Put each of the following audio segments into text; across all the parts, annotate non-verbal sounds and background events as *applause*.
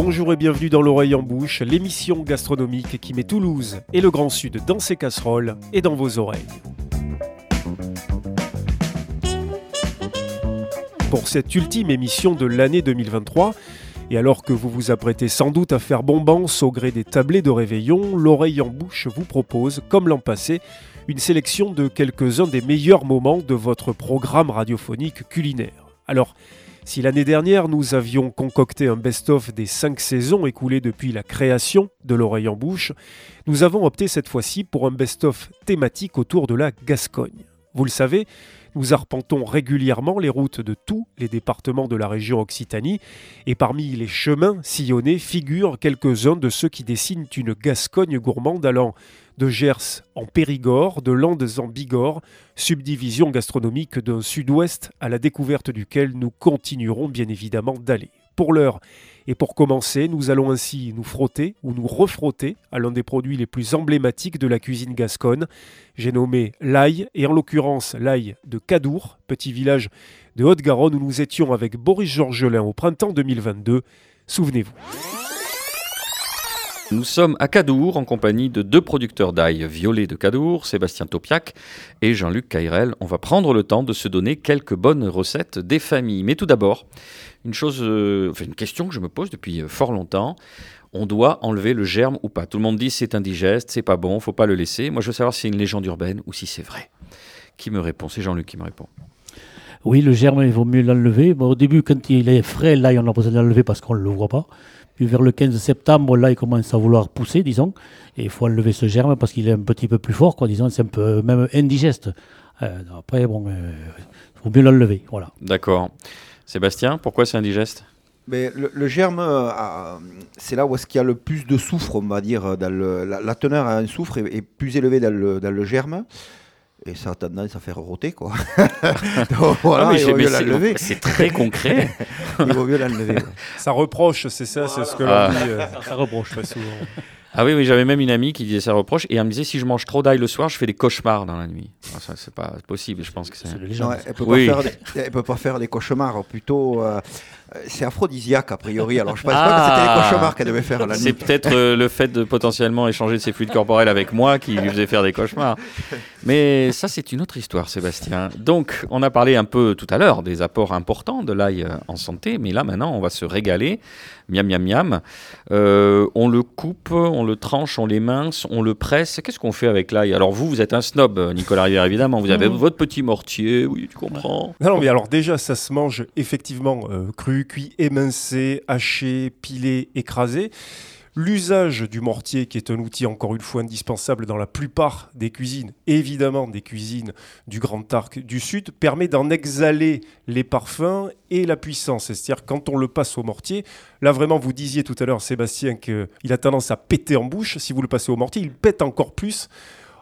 Bonjour et bienvenue dans l'oreille en bouche, l'émission gastronomique qui met Toulouse et le Grand Sud dans ses casseroles et dans vos oreilles. Pour cette ultime émission de l'année 2023, et alors que vous vous apprêtez sans doute à faire bombance au gré des tablés de réveillon, l'oreille en bouche vous propose, comme l'an passé, une sélection de quelques-uns des meilleurs moments de votre programme radiophonique culinaire. Alors, si l'année dernière nous avions concocté un best-of des cinq saisons écoulées depuis la création de l'oreille en bouche, nous avons opté cette fois-ci pour un best-of thématique autour de la Gascogne. Vous le savez, nous arpentons régulièrement les routes de tous les départements de la région Occitanie, et parmi les chemins sillonnés figurent quelques-uns de ceux qui dessinent une Gascogne gourmande allant de Gers en Périgord, de Landes en Bigorre, subdivision gastronomique d'un sud-ouest à la découverte duquel nous continuerons bien évidemment d'aller. Pour l'heure, et pour commencer, nous allons ainsi nous frotter ou nous refrotter à l'un des produits les plus emblématiques de la cuisine gasconne. J'ai nommé l'ail, et en l'occurrence l'ail de Cadour, petit village de Haute-Garonne où nous étions avec Boris Georgelin au printemps 2022. Souvenez-vous. Nous sommes à Cadour en compagnie de deux producteurs d'ail violet de Cadour, Sébastien Topiac et Jean-Luc Cairel. On va prendre le temps de se donner quelques bonnes recettes des familles. Mais tout d'abord, une chose, euh, enfin une question que je me pose depuis euh, fort longtemps. On doit enlever le germe ou pas Tout le monde dit c'est indigeste, c'est pas bon, faut pas le laisser. Moi, je veux savoir si c'est une légende urbaine ou si c'est vrai. Qui me répond? C'est Jean-Luc qui me répond. Oui, le germe, il vaut mieux l'enlever. Au début, quand il est frais, là, on a besoin de l'enlever parce qu'on ne le voit pas. Puis vers le 15 septembre, là, il commence à vouloir pousser, disons. Et il faut enlever ce germe parce qu'il est un petit peu plus fort, quoi, disons. C'est un peu même indigeste. Euh, après, bon, il faut mieux l'enlever. Voilà. D'accord. Sébastien, pourquoi c'est indigeste? Mais le, germe, euh, c'est là où est-ce qu'il y a le plus de soufre, on va dire. Dans la, teneur à un soufre est, plus élevée dans le, dans le germe et ça a tendance à faire roter quoi. *laughs* voilà, ah, C'est très concret. *laughs* il vaut mieux l'enlever. Ça reproche, c'est ça, c'est ce que l'on dit. Euh, ça reproche très souvent. Ah oui, oui j'avais même une amie qui disait ça reproche et elle me disait si je mange trop d'ail le soir, je fais des cauchemars dans la nuit. Ça, c'est pas possible, je pense que c'est. elle peut oui. pas faire des, peut pas faire des cauchemars, plutôt. Euh, c'est aphrodisiaque a priori, alors je pense pas que c'était les ah. cauchemars qu'elle devait faire la nuit. C'est peut-être euh, le fait de potentiellement échanger ses fluides corporels avec moi qui lui faisait faire des cauchemars. Mais ça, c'est une autre histoire, Sébastien. Donc, on a parlé un peu tout à l'heure des apports importants de l'ail euh, en santé, mais là maintenant, on va se régaler. Miam, miam, miam. Euh, on le coupe, on le tranche, on les mince, on le presse. Qu'est-ce qu'on fait avec l'ail? Alors, vous, vous êtes un snob, Nicolas Rivière, évidemment. Vous avez mmh. votre petit mortier, oui, tu comprends. Non, mais alors déjà, ça se mange effectivement cru cuit, émincé, haché, pilé, écrasé. L'usage du mortier, qui est un outil encore une fois indispensable dans la plupart des cuisines, évidemment des cuisines du Grand Arc du Sud, permet d'en exhaler les parfums et la puissance. C'est-à-dire quand on le passe au mortier, là vraiment vous disiez tout à l'heure Sébastien qu'il a tendance à péter en bouche, si vous le passez au mortier, il pète encore plus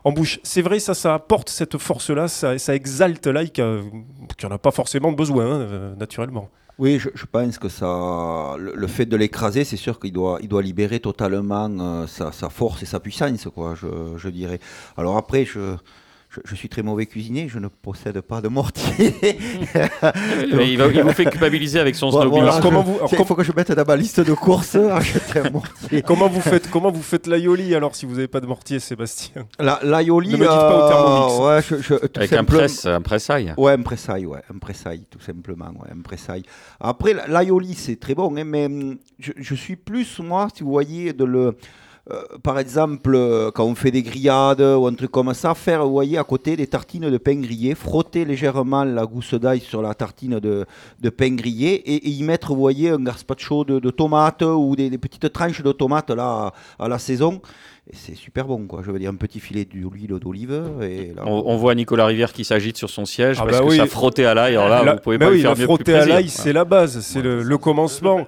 en bouche. C'est vrai, ça, ça apporte cette force-là, ça, ça exalte l'ail qui n'en a pas forcément besoin, hein, naturellement. Oui, je, pense que ça, le, fait de l'écraser, c'est sûr qu'il doit, doit libérer totalement euh, sa, force et sa puissance, quoi, je dirais. Alors après, je, je, suis très mauvais cuisinier, je ne possède pas de mortier. *laughs* il, va, vous fait culpabiliser avec son *laughs* snowboard. comment vous, il faut que je mette dans ma liste de courses *laughs* acheter un mortier. comment vous faites comment vous faites l'aioli alors si vous n'avez pas de mortier, Sébastien? L'aioli, ne me dites pas au thermomix. Euh, ouais, je, je, avec un presse, un pressail. Ouais, un pressail, ouais, un pressail, tout simplement, ouais, un pressail. Après, l'aioli, c'est très bon, hein, mais hum, je, je, suis plus moi, si vous voyez, de le par exemple, euh, quand on fait des grillades ou un truc comme ça, faire, vous voyez, à côté des tartines de pain grillé, frotter légèrement la gousse d'ail sur la tartine de, de pain grillé et, y mettre, vous voyez, un gazpacho de, de tomates ou des, des, petites tranches de tomates là à la saison c'est super bon, quoi. Je veux dire, un petit filet d'huile d'olive. Et on, voit Nicolas Rivière qui s'agite sur son siège ah parce bah que ça frottait à l'ail. Alors là, vous pouvez pas oui, faire mieux frotter à l'ail, c'est la base, c'est le, commencement.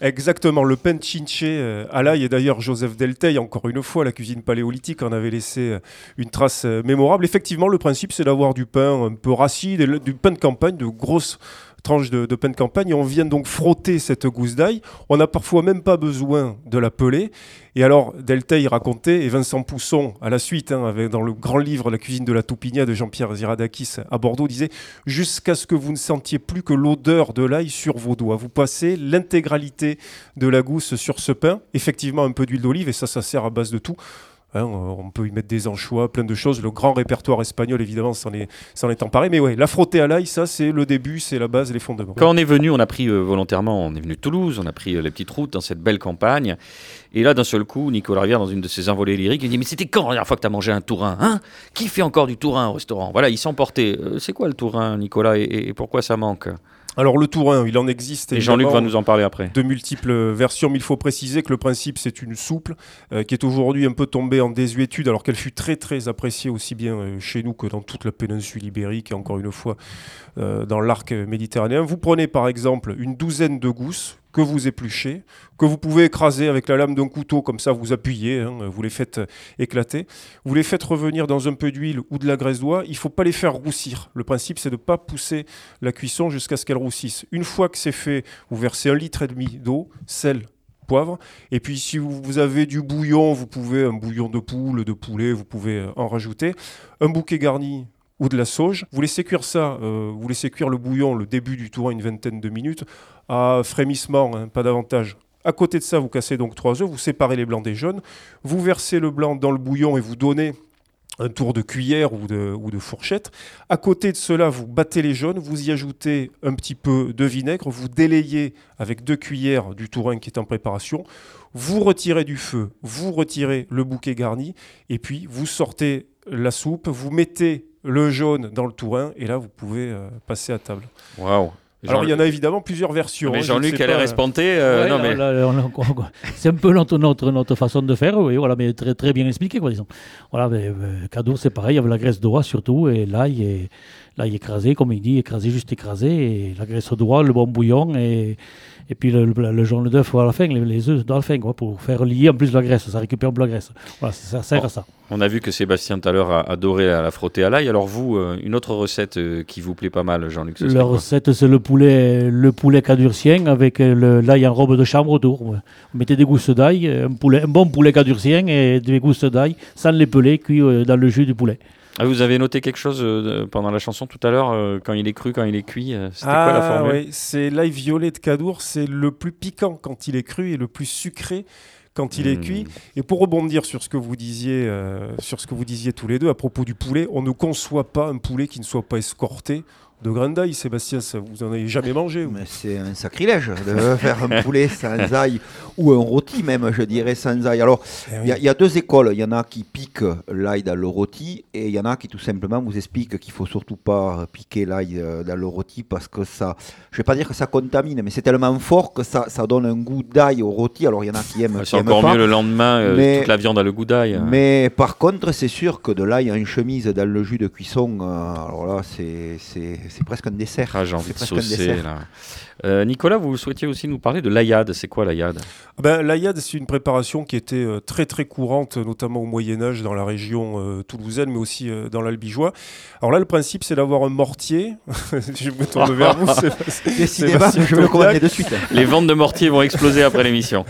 Exactement, le pain chinche euh, à l'ail. Et d'ailleurs, Joseph Delteil, encore une fois, la cuisine paléolithique en avait laissé euh, une trace euh, mémorable. Effectivement, le principe, c'est d'avoir du pain un peu rassis, du pain de campagne, de grosses tranche de, de pain de campagne. On vient donc frotter cette gousse d'ail. On n'a parfois même pas besoin de la peler. Et alors, Delteil racontait, et Vincent Pousson, à la suite, hein, dans le grand livre La cuisine de la Toupigna de Jean-Pierre Ziradakis à Bordeaux, disait Jusqu'à ce que vous ne sentiez plus que l'odeur de l'ail sur vos doigts. Vous passez l'intégralité de la gousse sur ce pain, effectivement un peu d'huile d'olive, et ça, ça sert à base de tout. Hein, on peut y mettre des anchois, plein de choses. Le grand répertoire espagnol, évidemment, s'en est, est emparé. Mais ouais, la frotter à l'ail, ça, c'est le début, c'est la base, les fondements. Quand on est venu, on a pris euh, volontairement, on est venu de Toulouse, on a pris euh, les petites routes dans cette belle campagne. Et là, d'un seul coup, Nicolas Rivière, dans une de ses envolées lyriques, il dit Mais c'était quand la dernière fois que tu as mangé un tourin hein? Qui fait encore du tourin au restaurant? Voilà, il s'emportait. Euh, c'est quoi le tourin, Nicolas, et pourquoi ça manque? Alors, le tourin, il en existe. Et Jean-Luc va nous en parler après. de multiples versions, mais il faut préciser que le principe c'est une soupe euh, qui est aujourd'hui un peu tombée en désuétude, alors qu'elle fut très très appréciée aussi bien euh, chez nous que dans toute la péninsule ibérique et encore une fois euh, dans l'arc méditerranéen. Vous prenez par exemple une douzaine de gousses que vous épluchez, que vous pouvez écraser avec la lame d'un couteau, comme ça vous appuyez, hein, vous les faites euh, éclater. Vous les faites revenir dans un peu d'huile ou de la graisse d'oie. Il ne faut pas les faire roussir. Le principe, c'est de ne pas pousser la cuisson jusqu'à ce qu'elle roussisse. Une fois que c'est fait, vous versez un litre et demi d'eau, sel, poivre. Et puis si vous avez du bouillon, vous pouvez un bouillon de poule, de poulet, vous pouvez euh, en rajouter. Un bouquet garni ou de la sauge. Vous laissez cuire ça, euh, vous laissez cuire le bouillon, le début du tour, une vingtaine de minutes, à frémissement, hein, pas davantage. À côté de ça, vous cassez donc trois œufs, vous séparez les blancs des jaunes, vous versez le blanc dans le bouillon et vous donnez un tour de cuillère ou de, ou de fourchette. À côté de cela, vous battez les jaunes, vous y ajoutez un petit peu de vinaigre, vous délayez avec deux cuillères du tourin qui est en préparation, vous retirez du feu, vous retirez le bouquet garni, et puis vous sortez la soupe, vous mettez le jaune dans le tourin, et là vous pouvez euh, passer à table. Waouh Alors il y en a évidemment plusieurs versions. Mais hein, Jean-Luc l'air pas, espanté. euh, là, là, c'est un peu notre, notre, notre façon de faire, oui, voilà, mais très, très bien expliqué, quoi, disons. Voilà, mais, euh, cadeau, c'est pareil, avec la graisse d'oie surtout, et l'ail, est- l'ail écrasé, comme il dit, écrasé, juste écrasé, et la graisse d'oie, le bon bouillon, et, et puis le, le, le jaune d'œuf à la fin, les, les œufs dans la fin, quoi, pour faire lier en plus la graisse, ça récupère peu la graisse. Voilà, ça sert à ça. On a vu que Sébastien tout à l'heure a adoré à la frotter à l'ail. Alors vous, euh, une autre recette euh, qui vous plaît pas mal, Jean-Luc, La recette, c'est le poulet, le poulet cadurcien avec euh, le- l'ail en robe de chambre autour. Vous mettez des gousses d'ail, un, poulet, un bon poulet cadurcien et des gousses d'ail sans les peler, cuits euh, dans le jus du poulet. Ah, vous avez noté quelque chose euh, pendant la chanson tout à l'heure, euh, quand il est cru, quand il est cuit euh, C'était quoi la Ah formule c'est l'ail violet de Cadour, c'est le plus piquant quand il est cru et le plus sucré quand il est Hmm. cuit. Et pour rebondir sur ce que vous disiez, sur ce que vous disiez tous les deux à propos du poulet, on ne conçoit pas un poulet qui ne soit pas escorté de grains d'ail. Sébastien, ça, vous en avez jamais mangé Mais c'est un sacrilège de *laughs* faire un poulet sans ail ou un rôti même, je dirais, sans ail. Alors, Eh oui. il y, a- il y a deux écoles. Il y en a qui piquent l'ail dans le rôti et il y en a qui tout simplement vous expliquent qu'il faut surtout pas piquer l'ail euh, dans le rôti parce que ça, je vais pas dire que ça contamine, mais c'est tellement fort que ça, ça donne un goût d'ail au rôti. Alors, il y en a qui aiment, C'est aiment encore pas. mieux le lendemain, euh, Mais- toute la viande a le goût d'ail. Mais par contre, c'est sûr que de l'ail en chemise dans le jus de cuisson, euh, alors là, c'est c'est- presque un dessert. Ah, j'ai envie de saucer dessert. là. Euh, Nicolas, vous souhaitiez aussi nous parler de l'aïade. C'est quoi l'aïade Ah Ben, L'aïade, c'est une préparation qui était euh, très très courante, notamment au Moyen Âge dans la région euh, toulousaine, mais aussi euh, dans l'Albigeois. Alors là, le principe, c'est d'avoir un mortier. *laughs* je me tourne vers vous. Décidément, je vais le commander de suite. Les ventes de mortier vont exploser après l'émission.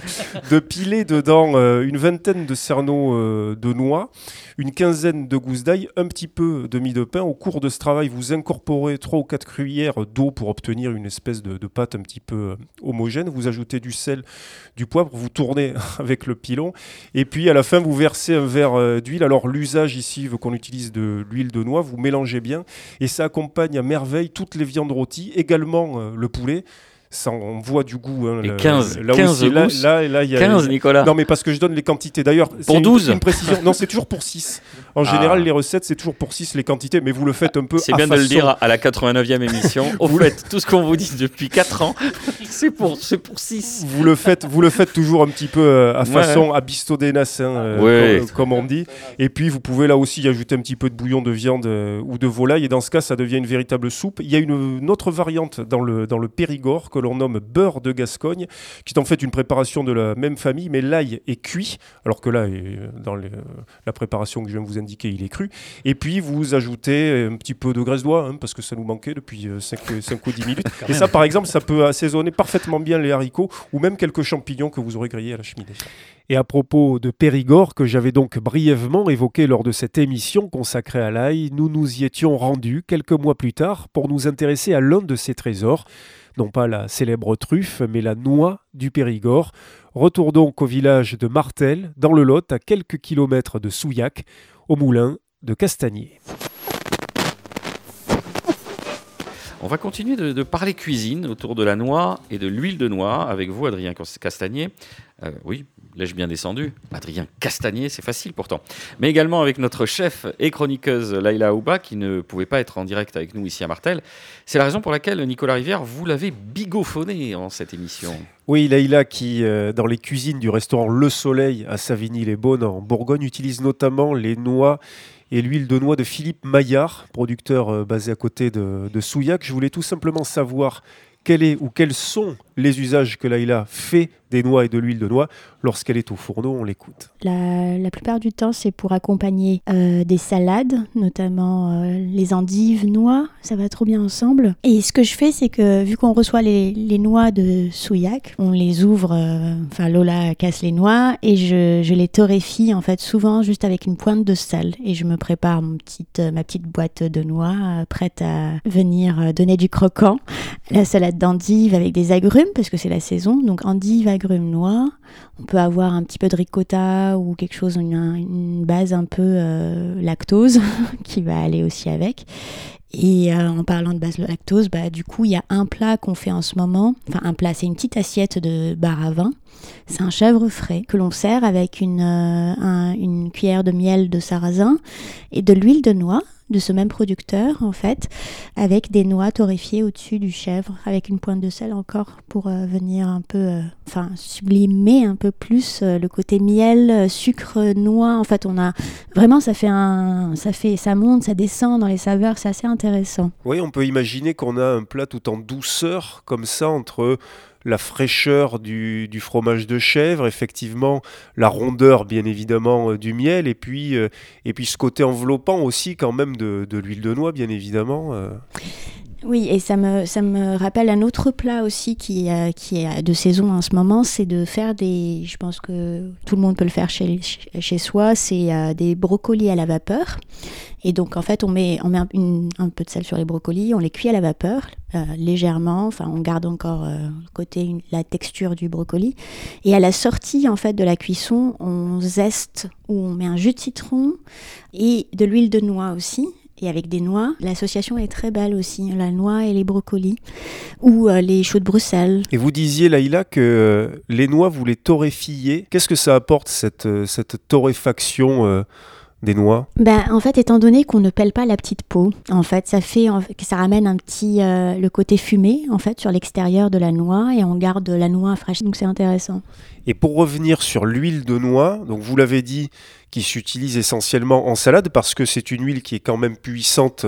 de piler dedans euh, une vingtaine de cerneaux euh, de noix, une quinzaine de gousses d'ail, un petit peu de mie de pain. Au cours de ce travail, vous incorporez 3 ou 4 cuillères d'eau pour obtenir une espèce de, de pâte un petit peu euh, homogène. Vous ajoutez du sel, du poivre, vous tournez *laughs* avec le pilon. Et puis à la fin, vous versez un verre euh, d'huile. Alors l'usage ici veut qu'on utilise de l'huile de noix. Vous mélangez bien et ça accompagne à merveille toutes les viandes rôties, également euh, le poulet. Ça on voit du goût. hein, Et le- 15, là 15 aussi, là, là, y a- 15, Nicolas. non, mais parce que je donne les quantités. D'ailleurs, Pour une- 12? Une précision. Non, c'est toujours pour 6. En Ah. général, les recettes, c'est toujours pour 6 les quantités, mais vous le faites un peu C'est à bien de le dire à la 89e émission. *laughs* Au Vous- fait, tout ce qu'on vous dit depuis 4 ans, c'est pour, c'est pour 6. Vous le faites, vous le faites toujours un petit peu euh, à Ouais. façon abistodenas, hein, euh, Ouais. comme, comme on dit. Et puis vous pouvez là aussi y ajouter un petit peu de bouillon de viande euh, ou de volaille. Et dans ce cas, ça devient une véritable soupe. Il y a une, une autre variante dans le dans le Périgord que l'on nomme beurre de Gascogne, qui est en fait une préparation de la même famille, mais l'ail est cuit, alors que là, euh, dans la préparation que je viens de vous indiquer, il est cru. Et puis vous ajoutez un petit peu de graisse d'oie, hein, parce que ça nous manquait depuis 5, euh, 5 ou 10 minutes. *laughs* Et ça, par exemple, ça peut assaisonner parfaitement bien les haricots ou même quelques champignons que vous aurez grillés à la cheminée. Et à propos de Périgord, que j'avais donc brièvement évoqué lors de cette émission consacrée à l'ail, nous nous y étions rendus quelques mois plus tard pour nous intéresser à l'un de ces trésors, non pas la célèbre truffe, mais la noix du Périgord. Retour donc au village de Martel, dans le Lot, à quelques kilomètres de Souillac, au moulin de Castagnier. On va continuer de, parler cuisine autour de la noix et de l'huile de noix avec vous, Adrien Castagnier. Euh, oui, l'ai-je bien descendu? Adrien Castagnier, c'est facile pourtant. Mais également avec notre chef et chroniqueuse Laila Aouba, qui ne pouvait pas être en direct avec nous ici à Martel. C'est la raison pour laquelle, Nicolas Rivière, vous l'avez bigophoné en cette émission. Oui, Laila, qui, euh, dans les cuisines du restaurant Le Soleil à Savigny-les-Beaunes, en Bourgogne, utilise notamment les noix et l'huile de noix de Philippe Maillard, producteur euh, basé à côté de, de Souillac. Je voulais tout simplement savoir quel est ou quels sont les usages que Laïla fait des noix et de l'huile de noix lorsqu'elle est au fourneau, on l'écoute. La, plupart du temps, c'est pour accompagner euh, des salades, notamment euh, les endives, noix, ça va trop bien ensemble. Et ce que je fais, c'est que vu qu'on reçoit les, noix de Souillac, on les ouvre, euh, enfin Lola casse les noix et je, les torréfie en fait souvent juste avec une pointe de sel et je me prépare mon ma petite boîte de noix prête à venir donner du croquant. La salade d'endives avec des agrumes parce que c'est la saison. Donc endive, agrumes, noix. On peut avoir un petit peu de ricotta ou quelque chose, une, base un peu euh, lactose *laughs* qui va aller aussi avec. Et euh, en parlant de base lactose, bah, du coup, il y a un plat qu'on fait en ce moment. Enfin, un plat, c'est une petite assiette de bar à vin. C'est un chèvre frais que l'on sert avec une, euh, une cuillère de miel de sarrasin et de l'huile de noix de ce même producteur en fait, avec des noix torréfiées au-dessus du chèvre, avec une pointe de sel encore pour euh, venir un peu, euh, enfin sublimer un peu plus euh, le côté miel, sucre, noix. En fait, on a vraiment ça fait un, ça fait, ça monte, ça descend dans les saveurs, c'est assez intéressant. Oui, on peut imaginer qu'on a un plat tout en douceur comme ça entre la fraîcheur du, fromage de chèvre, effectivement la rondeur bien évidemment euh, du miel et puis, euh, et puis ce côté enveloppant aussi quand même de, l'huile de noix bien évidemment. Euh. Oui, et ça me, ça me rappelle un autre plat aussi qui, qui est de saison en ce moment, c'est de faire des, je pense que tout le monde peut le faire chez, chez soi, c'est des brocolis à la vapeur. Et donc en fait, on met, on met un, peu de sel sur les brocolis, on les cuit à la vapeur euh, légèrement, enfin on garde encore euh, côté la texture du brocoli. Et à la sortie en fait de la cuisson, on zeste ou on met un jus de citron et de l'huile de noix aussi et avec des noix. L'association est très belle aussi, la noix et les brocolis, ou euh, les choux de Bruxelles. Et vous disiez, Laïla, que les noix, vous les torréfiez. Qu'est-ce que ça apporte, cette, cette torréfaction des noix? Ben, En fait, étant donné qu'on ne pèle pas la petite peau, en fait, ça fait ça ramène un petit euh, le côté fumé en fait sur l'extérieur de la noix et on garde la noix fraîche. Donc c'est intéressant. Et pour revenir sur l'huile de noix, donc vous l'avez dit, qui s'utilise essentiellement en salade parce que c'est une huile qui est quand même puissante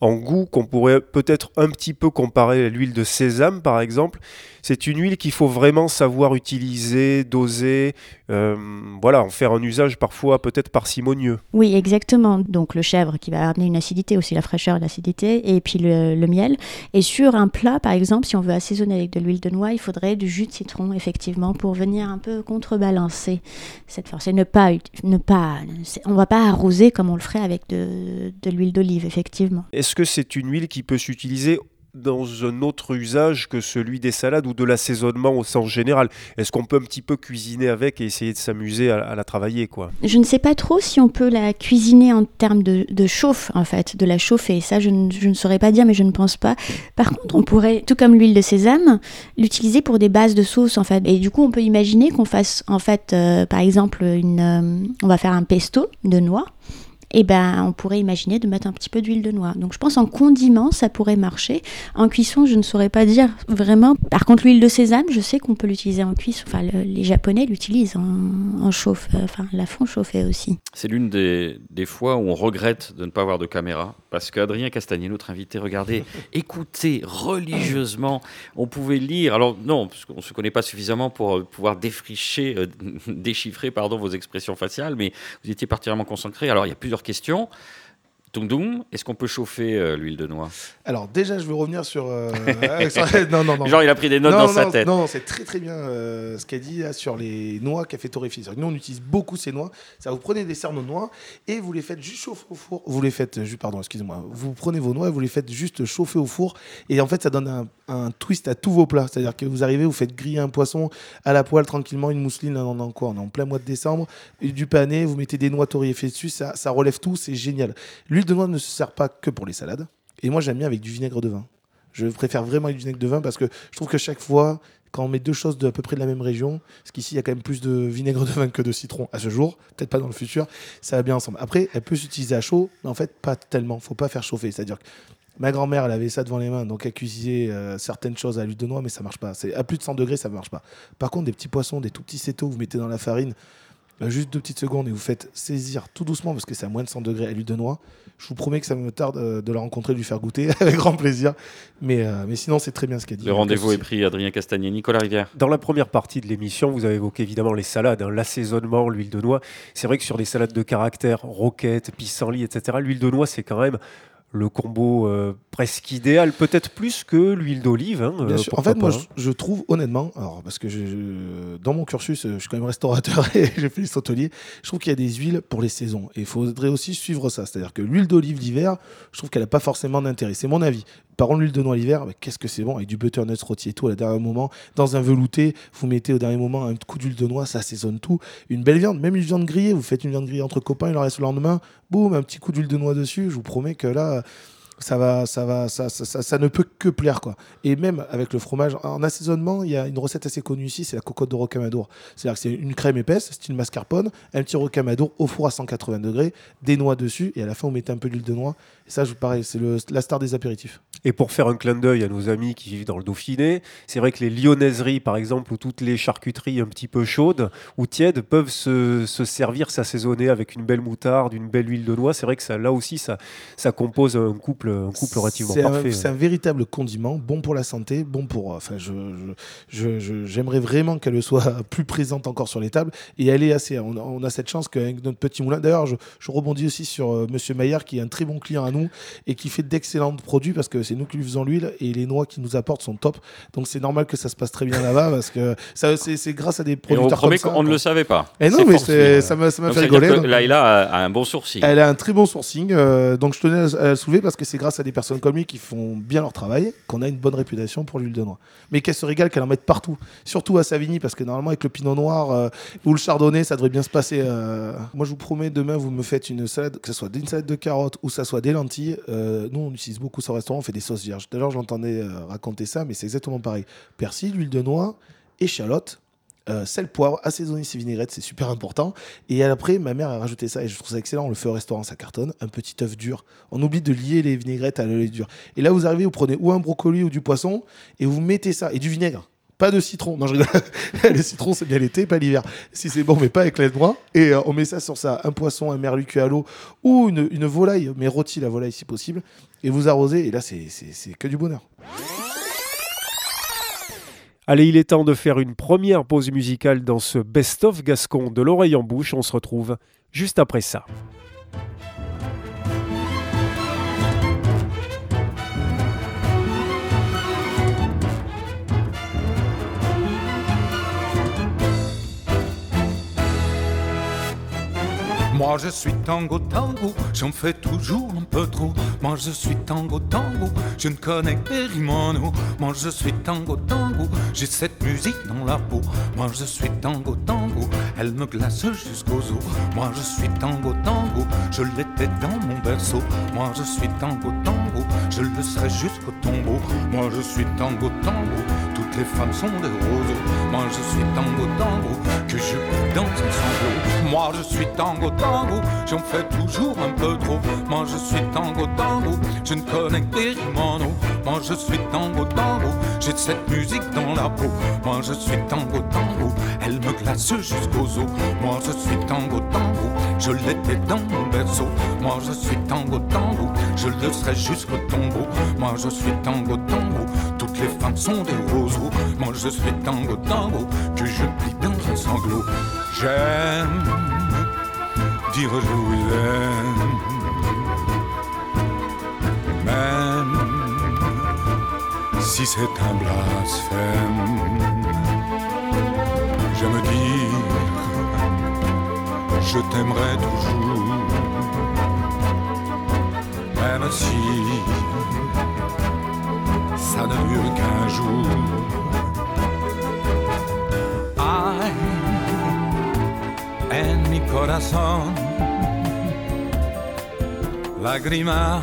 en goût, qu'on pourrait peut-être un petit peu comparer à l'huile de sésame par exemple. C'est une huile qu'il faut vraiment savoir utiliser, doser, euh, voilà, en faire un usage parfois peut-être parcimonieux. Oui, exactement. Donc le chèvre qui va amener une acidité aussi, la fraîcheur l'acidité, et puis le, le, miel. Et sur un plat, par exemple, si on veut assaisonner avec de l'huile de noix, il faudrait du jus de citron, effectivement, pour venir un peu contrebalancer cette force. Et ne pas, ne pas, on va pas arroser comme on le ferait avec de, de l'huile d'olive, effectivement. Est-ce que c'est une huile qui peut s'utiliser dans un autre usage que celui des salades ou de l'assaisonnement au sens général Est-ce qu'on peut un petit peu cuisiner avec et essayer de s'amuser à, la travailler quoi? Je ne sais pas trop si on peut la cuisiner en termes de, chauffe, en fait, de la chauffer. Ça, je ne, saurais pas dire, mais je ne pense pas. Par contre, on pourrait, tout comme l'huile de sésame, l'utiliser pour des bases de sauce, en fait. Et du coup, on peut imaginer qu'on fasse, en fait, euh, par exemple, une, euh, on va faire un pesto de noix et ben on pourrait imaginer de mettre un petit peu d'huile de noix. Donc je pense en condiment, ça pourrait marcher. En cuisson, je ne saurais pas dire vraiment. Par contre, l'huile de sésame, je sais qu'on peut l'utiliser en cuisson. Enfin, les Japonais l'utilisent en, chauffe, enfin la font chauffer aussi. C'est l'une des, des fois où on regrette de ne pas avoir de caméra parce qu'Adrien Castagnier, notre invité, regardez, *laughs* écoutez religieusement. On pouvait lire. Alors non, parce qu'on ne se connaît pas suffisamment pour euh, pouvoir défricher, euh, *laughs* déchiffrer pardon, vos expressions faciales, mais vous étiez particulièrement concentré. Alors il y a plusieurs questions. Doum est-ce qu'on peut chauffer euh, l'huile de noix? Alors déjà, je veux revenir sur. Euh, *laughs* *laughs* non, non, non. Genre, il a pris des notes dans sa tête. Non, c'est très très bien euh, ce qu'elle dit sur les noix qu'a fait torréfier. Nous, on utilise beaucoup ces noix. Ça, vous prenez des cerneaux de noix et vous les faites juste chauffer au four. Vous les faites, juste, pardon, excusez-moi. Vous prenez vos noix et vous les faites juste chauffer au four. Et en fait, ça donne un, un twist à tous vos plats. C'est-à-dire que vous arrivez, vous faites griller un poisson à la poêle tranquillement, une mousseline, on en quoi? On est en plein mois de décembre, du pané, vous mettez des noix torréfiées dessus, ça, ça relève tout, c'est génial. L'huile de noix ne se sert pas que pour les salades. Et moi, j'aime bien avec du vinaigre de vin. Je préfère vraiment avec du vinaigre de vin parce que je trouve que chaque fois, quand on met deux choses de à peu près de la même région, parce qu'ici il y a quand même plus de vinaigre de vin que de citron à ce jour, peut-être pas dans le futur, ça va bien ensemble. Après, elle peut s'utiliser à chaud, mais en fait pas tellement, faut pas faire chauffer. C'est-à-dire que ma grand-mère, elle avait ça devant les mains, donc elle cuisinait euh, certaines choses à l'huile de noix, mais ça marche pas. À plus de 100 degrés, ça marche pas. Par contre, des petits poissons, des tout petits cétos, vous mettez dans la farine, bah, juste deux petites secondes et vous faites saisir tout doucement parce que c'est à moins de 100 degrés à l'huile de noix. Je vous promets que ça me tarde euh, de la rencontrer, de lui faire goûter *laughs* avec grand plaisir. Mais, euh, mais sinon, c'est très bien ce qu'elle dit. Le rendez-vous est pris, Adrien Castagnier, Nicolas Rivière. Dans la première partie de l'émission, vous avez évoqué évidemment les salades, hein, l'assaisonnement, l'huile de noix. C'est vrai que sur des salades de caractère, roquettes, pissenlit, etc., l'huile de noix, c'est quand même le combo euh, presque idéal, peut-être plus que l'huile d'olive. Hein, euh, en fait, moi, je, trouve honnêtement, alors parce que je, dans mon cursus, je suis quand même restaurateur *laughs* et j'ai fait les hôtelier, je trouve qu'il y a des huiles pour les saisons. Et il faudrait aussi suivre ça. C'est-à-dire que l'huile d'olive l'hiver, je trouve qu'elle n'a pas forcément d'intérêt. C'est mon avis. Par l'huile de noix l'hiver, qu'est-ce que c'est bon Avec du butternut rôti et tout, à dernier moment, dans un velouté, vous mettez au dernier moment un coup d'huile de noix, ça assaisonne tout. Une belle viande, même une viande grillée, vous faites une viande grillée entre copains, il en reste le lendemain, boum, un petit coup d'huile de noix dessus, je vous promets que là, ça va, ça va, ça, ça, ça, ne peut que plaire quoi. Et même avec le fromage en assaisonnement, il y a une recette assez connue ici, c'est la cocotte de rocamadour. C'est-à-dire que c'est une crème épaisse, une mascarpone, un petit rocamadour au four à 180 degrés, des noix dessus, et à la fin on met un peu d'huile de noix. Et ça, je pareil, c'est la star des apéritifs. Et pour faire un clin d'œil à nos amis qui vivent dans le Dauphiné, c'est vrai que les lyonnaiseries, par exemple, ou toutes les charcuteries un petit peu chaudes ou tièdes peuvent se, se servir, s'assaisonner avec une belle moutarde, une belle huile de noix. C'est vrai que là aussi, ça compose un couple, un couple relativement parfait. C'est un véritable condiment, bon pour la santé, bon pour. Enfin, je, j'aimerais vraiment qu'elle soit *laughs* plus présente encore sur les tables. Et elle est assez. On, a cette chance qu'avec notre petit moulin. D'ailleurs, je, rebondis aussi sur euh, Monsieur Maillard, qui est un très bon client à nous et qui fait d'excellents produits parce que c'est nous qui lui faisons l'huile et les noix qu'il nous apportent sont top. Donc c'est normal que ça se passe très bien là-bas *laughs* parce que c'est grâce à des producteurs. Et on promet qu'on ne le savait pas. Et non, mais ça m'a fait rigoler. Donc, Laïla a un bon sourcing. Elle a un très bon sourcing. Euh, donc je tenais à, le soulever parce que c'est grâce à des personnes comme lui qui font bien leur travail qu'on a une bonne réputation pour l'huile de noix. Mais qu'elle se régale, qu'elle en mette partout. Surtout à Savigny parce que normalement avec le pinot noir euh, ou le chardonnay, ça devrait bien se passer. Euh. Moi je vous promets, demain vous me faites une salade, que ce soit une salade de carottes ou ça soit des lentilles. nous on utilise beaucoup ça au restaurant, on fait des sauces vierges. D'ailleurs j'entendais euh, raconter ça, mais c'est exactement pareil. Persil, huile de noix, échalote, euh, sel, poivre, assaisonner ses vinaigrettes, c'est super important. Et après, ma mère a rajouté ça et je trouve ça excellent. On le fait au restaurant, ça cartonne. Un petit œuf dur. On oublie de lier les vinaigrettes à l'œuf dur. Et là, vous arrivez, vous prenez ou un brocoli ou du poisson et vous mettez ça et du vinaigre. Pas de citron. Non, je rigole. *laughs* le citron, c'est bien l'été, pas l'hiver. Si c'est bon, mais pas avec l'aide droit. Et euh, on met ça sur ça. Un poisson, un merlu cuit à l'eau ou une, une volaille, mais rôti la volaille si possible. Et vous arrosez. Et là, c'est que du bonheur. Allez, il est temps de faire une première pause musicale dans ce best-of gascon de l'oreille en bouche. On se retrouve juste après ça. Moi je suis tango tango, j'en fais toujours un peu trop. Moi je suis tango tango, je ne connais que Rimono. Moi je suis tango tango, j'ai cette musique dans la peau. Moi je suis tango tango, elle me glace jusqu'aux os. Moi je suis tango tango, je l'étais dans mon berceau. Moi je suis tango tango, je le serai jusqu'au tombeau. Moi je suis tango tango, toutes les femmes sont des roseaux. Moi je suis tango tango, que je dans un sanglot. Moi je suis tango tango j'en fais toujours un peu trop. Moi je suis tango tango, je ne connais que des rimonos. Moi je suis tango tango, j'ai cette musique dans la peau. Moi je suis tango tango, elle me glace jusqu'aux os. Moi je suis tango tango, je l'étais dans mon berceau. Moi je suis tango tango, je le serai jusqu'au tombeau. Moi je suis tango tango, toutes les femmes sont des roseaux. Moi je suis tango tango, que je plie dans un sanglot. J'aime dire je vous aime, même si c'est un blasphème. J'aime dire je t'aimerai toujours, même si ça ne dure qu'un jour. Mi corazón, lágrimas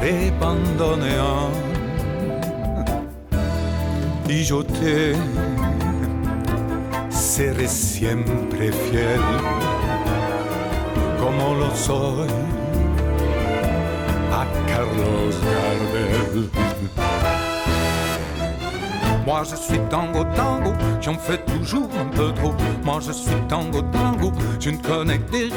de bandoneón. Y yo te seré siempre fiel, como lo soy a Carlos Gardel. Moi je suis tango tango, j'en fais toujours un peu trop. Moi je suis tango tango, je ne connais que des.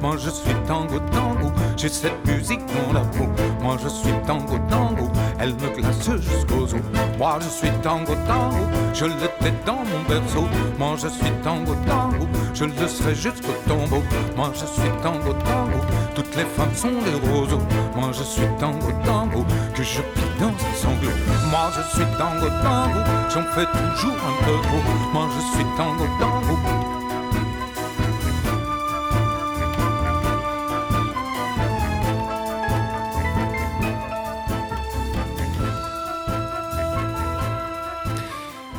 Moi je suis tango tango, j'ai cette musique dans la peau. Moi je suis tango tango, elle me glace jusqu'aux os. Moi je suis tango tango, je l'étais dans mon berceau. Moi je suis tango tango, je le serai jusqu'au tombeau. Moi je suis tango tango, toutes les femmes sont des roseaux. Moi je suis tango tango, que je plie dans un sanglot. Moi je suis tango tango, j'en fais toujours un peu trop. Moi je suis tango tango.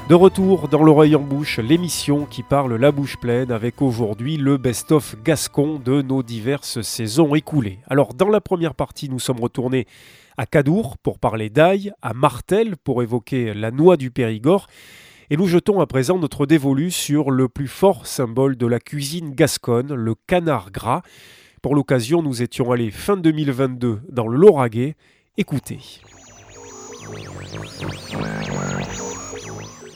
De retour dans l'oreille en bouche, l'émission qui parle la bouche pleine avec aujourd'hui le best-of gascon de nos diverses saisons écoulées. Alors dans la première partie, nous sommes retournés à Cadour pour parler d'ail, à Martel pour évoquer la noix du Périgord, et nous jetons à présent notre dévolu sur le plus fort symbole de la cuisine gasconne, le canard gras. Pour l'occasion, nous étions allés fin 2022 dans le Lauragais. Écoutez.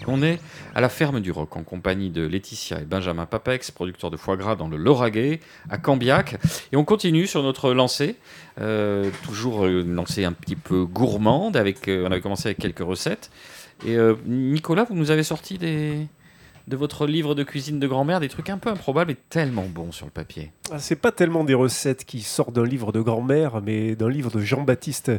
On est à la ferme du Roc en compagnie de Laetitia et Benjamin Papex, producteurs de foie gras dans le Lauragais, à Cambiac. Et on continue sur notre lancée, euh, toujours une lancée un petit peu gourmande. Avec, euh, on avait commencé avec quelques recettes. Et euh, Nicolas, vous nous avez sorti des, de votre livre de cuisine de grand-mère des trucs un peu improbables et tellement bons sur le papier. Ah, C'est pas tellement des recettes qui sortent d'un livre de grand-mère, mais d'un livre de Jean-Baptiste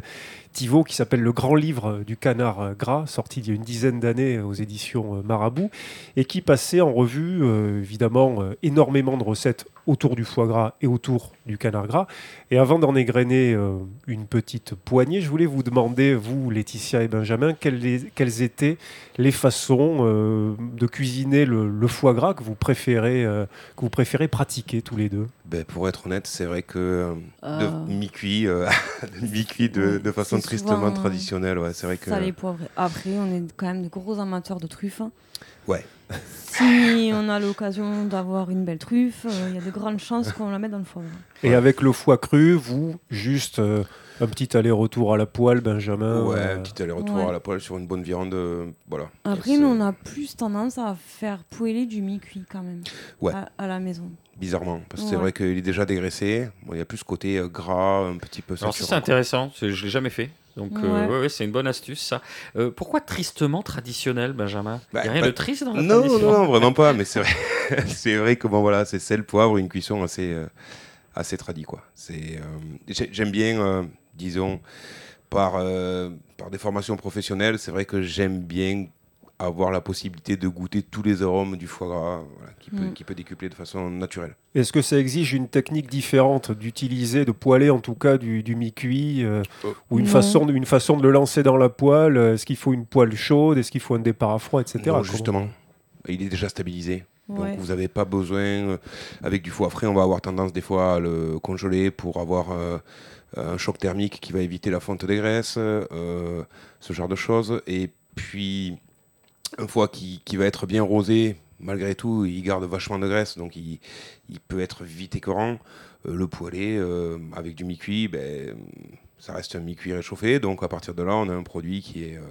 Thivot qui s'appelle Le Grand Livre du Canard Gras, sorti il y a une dizaine d'années aux éditions Marabout, et qui passait en revue euh, évidemment euh, énormément de recettes autour du foie gras et autour du canard gras. Et avant d'en égrener euh, une petite poignée, je voulais vous demander, vous, Laetitia et Benjamin, quelles, les- quelles étaient les façons euh, de cuisiner le, le foie gras que vous préférez, euh, que vous préférez pratiquer tous les deux? Ben, pour être honnête, c'est vrai que euh, Euh, de mi-cuit, euh, de *laughs* mi-cuit de, de façon tristement souvent, traditionnelle. Ouais, c'est vrai que. salé poivré. Après, on est quand même de gros amateurs de truffes. hein. Ouais. Si on a l'occasion d'avoir une belle truffe, euh, il y a de grandes chances qu'on la mette dans le foie. Et avec le foie cru, vous, juste euh, un petit aller-retour à la poêle, Benjamin. Ouais, euh, un petit aller-retour Ouais. à la poêle sur une bonne viande. euh, voilà. Après, nous, on a plus tendance à faire poêler du mi-cuit quand même Ouais. à, à la maison. Bizarrement. Parce que c'est vrai qu'il est déjà dégraissé. Bon, il y a plus ce côté euh, gras, un petit peu Alors ça c'est intéressant, je l'ai jamais fait. Donc euh, Ouais. c'est une bonne astuce ça. Euh, pourquoi tristement traditionnel, Benjamin? Il Bah, n'y a rien pas- de triste dans la Non, tradition non, non, vraiment pas. Mais c'est vrai, *laughs* c'est vrai que bon, voilà, c'est sel, poivre, une cuisson assez, euh, assez tradie, quoi. C'est, euh, j'ai- j'aime bien, euh, disons, par, euh, par des formations professionnelles, c'est vrai que j'aime bien avoir la possibilité de goûter tous les arômes du foie gras, voilà, qui, peut, Mm. qui peut décupler de façon naturelle. Est-ce que ça exige une technique différente d'utiliser, de poêler en tout cas du, du mi-cuit euh, Oh. ou une façon, de- une façon de le lancer dans la poêle? Euh, Est-ce qu'il faut une poêle chaude? Est-ce qu'il faut un départ à froid, etc. Non, justement, il est déjà stabilisé. Ouais. Donc vous n'avez pas besoin, euh, avec du foie frais, on va avoir tendance des fois à le congeler pour avoir euh, un choc thermique qui va éviter la fonte des graisses, euh, ce genre de choses. Et puis un foie qui, qui va être bien rosé, malgré tout, il garde vachement de graisse, donc il, il peut être vite écœurant. Euh, le poêlé, euh, avec du mi-cuit, ben, ça reste un mi-cuit réchauffé. Donc à partir de là, on a un produit qui est euh,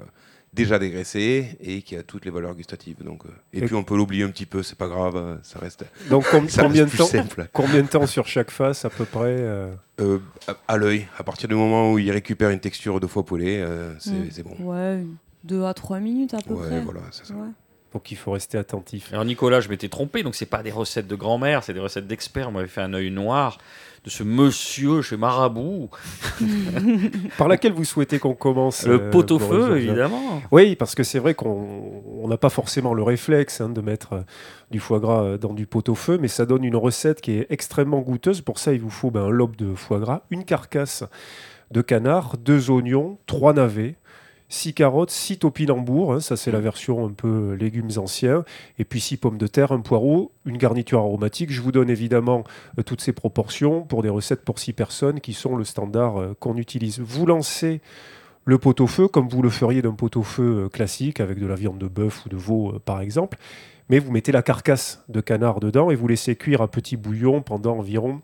déjà dégraissé et qui a toutes les valeurs gustatives. Donc, euh, et, Et- puis on peut l'oublier un petit peu, c'est pas grave, euh, ça reste, *laughs* Donc com- *laughs* ça combien, de reste temps, simple. combien de temps sur chaque face à peu près euh, Euh, à, à l'œil, à partir du moment où il récupère une texture deux fois poêlée, euh, c'est Mm. c'est bon. Ouais, 2 à 3 minutes à peu Ouais, près. voilà, c'est ça. Ouais. Donc il faut rester attentif. Alors Nicolas, je m'étais trompé, donc c'est pas des recettes de grand-mère, c'est des recettes d'experts. On m'avait fait un œil noir de ce monsieur chez Marabout, *laughs* Par laquelle vous souhaitez qu'on commence le euh, pot-au-feu, évidemment. Oui, parce que c'est vrai qu'on on n'a pas forcément le réflexe hein, de mettre euh, du foie gras euh, dans du pot-au-feu, mais ça donne une recette qui est extrêmement goûteuse. Pour ça, il vous faut ben, un lobe de foie gras, une carcasse de canard, deux oignons, trois navets. Six carottes, six topinambours, hein, ça c'est la version un peu légumes anciens, et puis six pommes de terre, un poireau, une garniture aromatique. Je vous donne évidemment euh, toutes ces proportions pour des recettes pour six personnes qui sont le standard euh, qu'on utilise. Vous lancez le pot-au-feu comme vous le feriez d'un pot-au-feu euh, classique avec de la viande de bœuf ou de veau euh, par exemple, mais vous mettez la carcasse de canard dedans et vous laissez cuire à petit bouillon pendant environ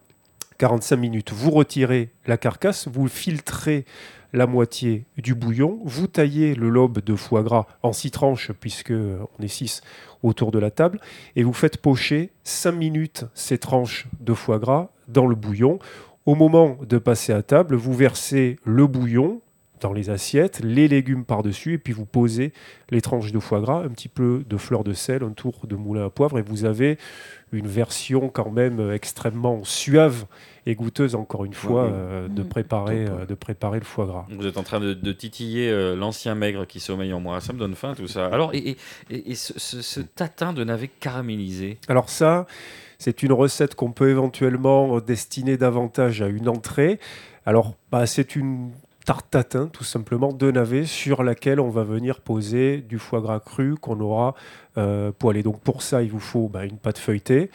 45 minutes. Vous retirez la carcasse, vous filtrez la moitié du bouillon, vous taillez le lobe de foie gras en six tranches, puisque on est six autour de la table, et vous faites pocher 5 minutes ces tranches de foie gras dans le bouillon. Au moment de passer à table, vous versez le bouillon dans les assiettes, les légumes par-dessus, et puis vous posez les tranches de foie gras, un petit peu de fleur de sel, un tour de moulin à poivre, et vous avez une version quand même extrêmement suave et goûteuse, encore une fois, Ouais, euh, de, Mm. préparer, euh, de préparer le foie gras. Vous êtes en train de, de titiller euh, l'ancien maigre qui sommeille en moi. Ça me donne faim tout ça. Alors, et, et- et- et ce, ce- ce tatin de navet caramélisé? Alors ça, c'est une recette qu'on peut éventuellement destiner davantage à une entrée. Alors, bah, c'est une tarte tatin, tout simplement, de navet sur laquelle on va venir poser du foie gras cru qu'on aura euh, poêlé. Donc pour ça, il vous faut bah, une pâte feuilletée,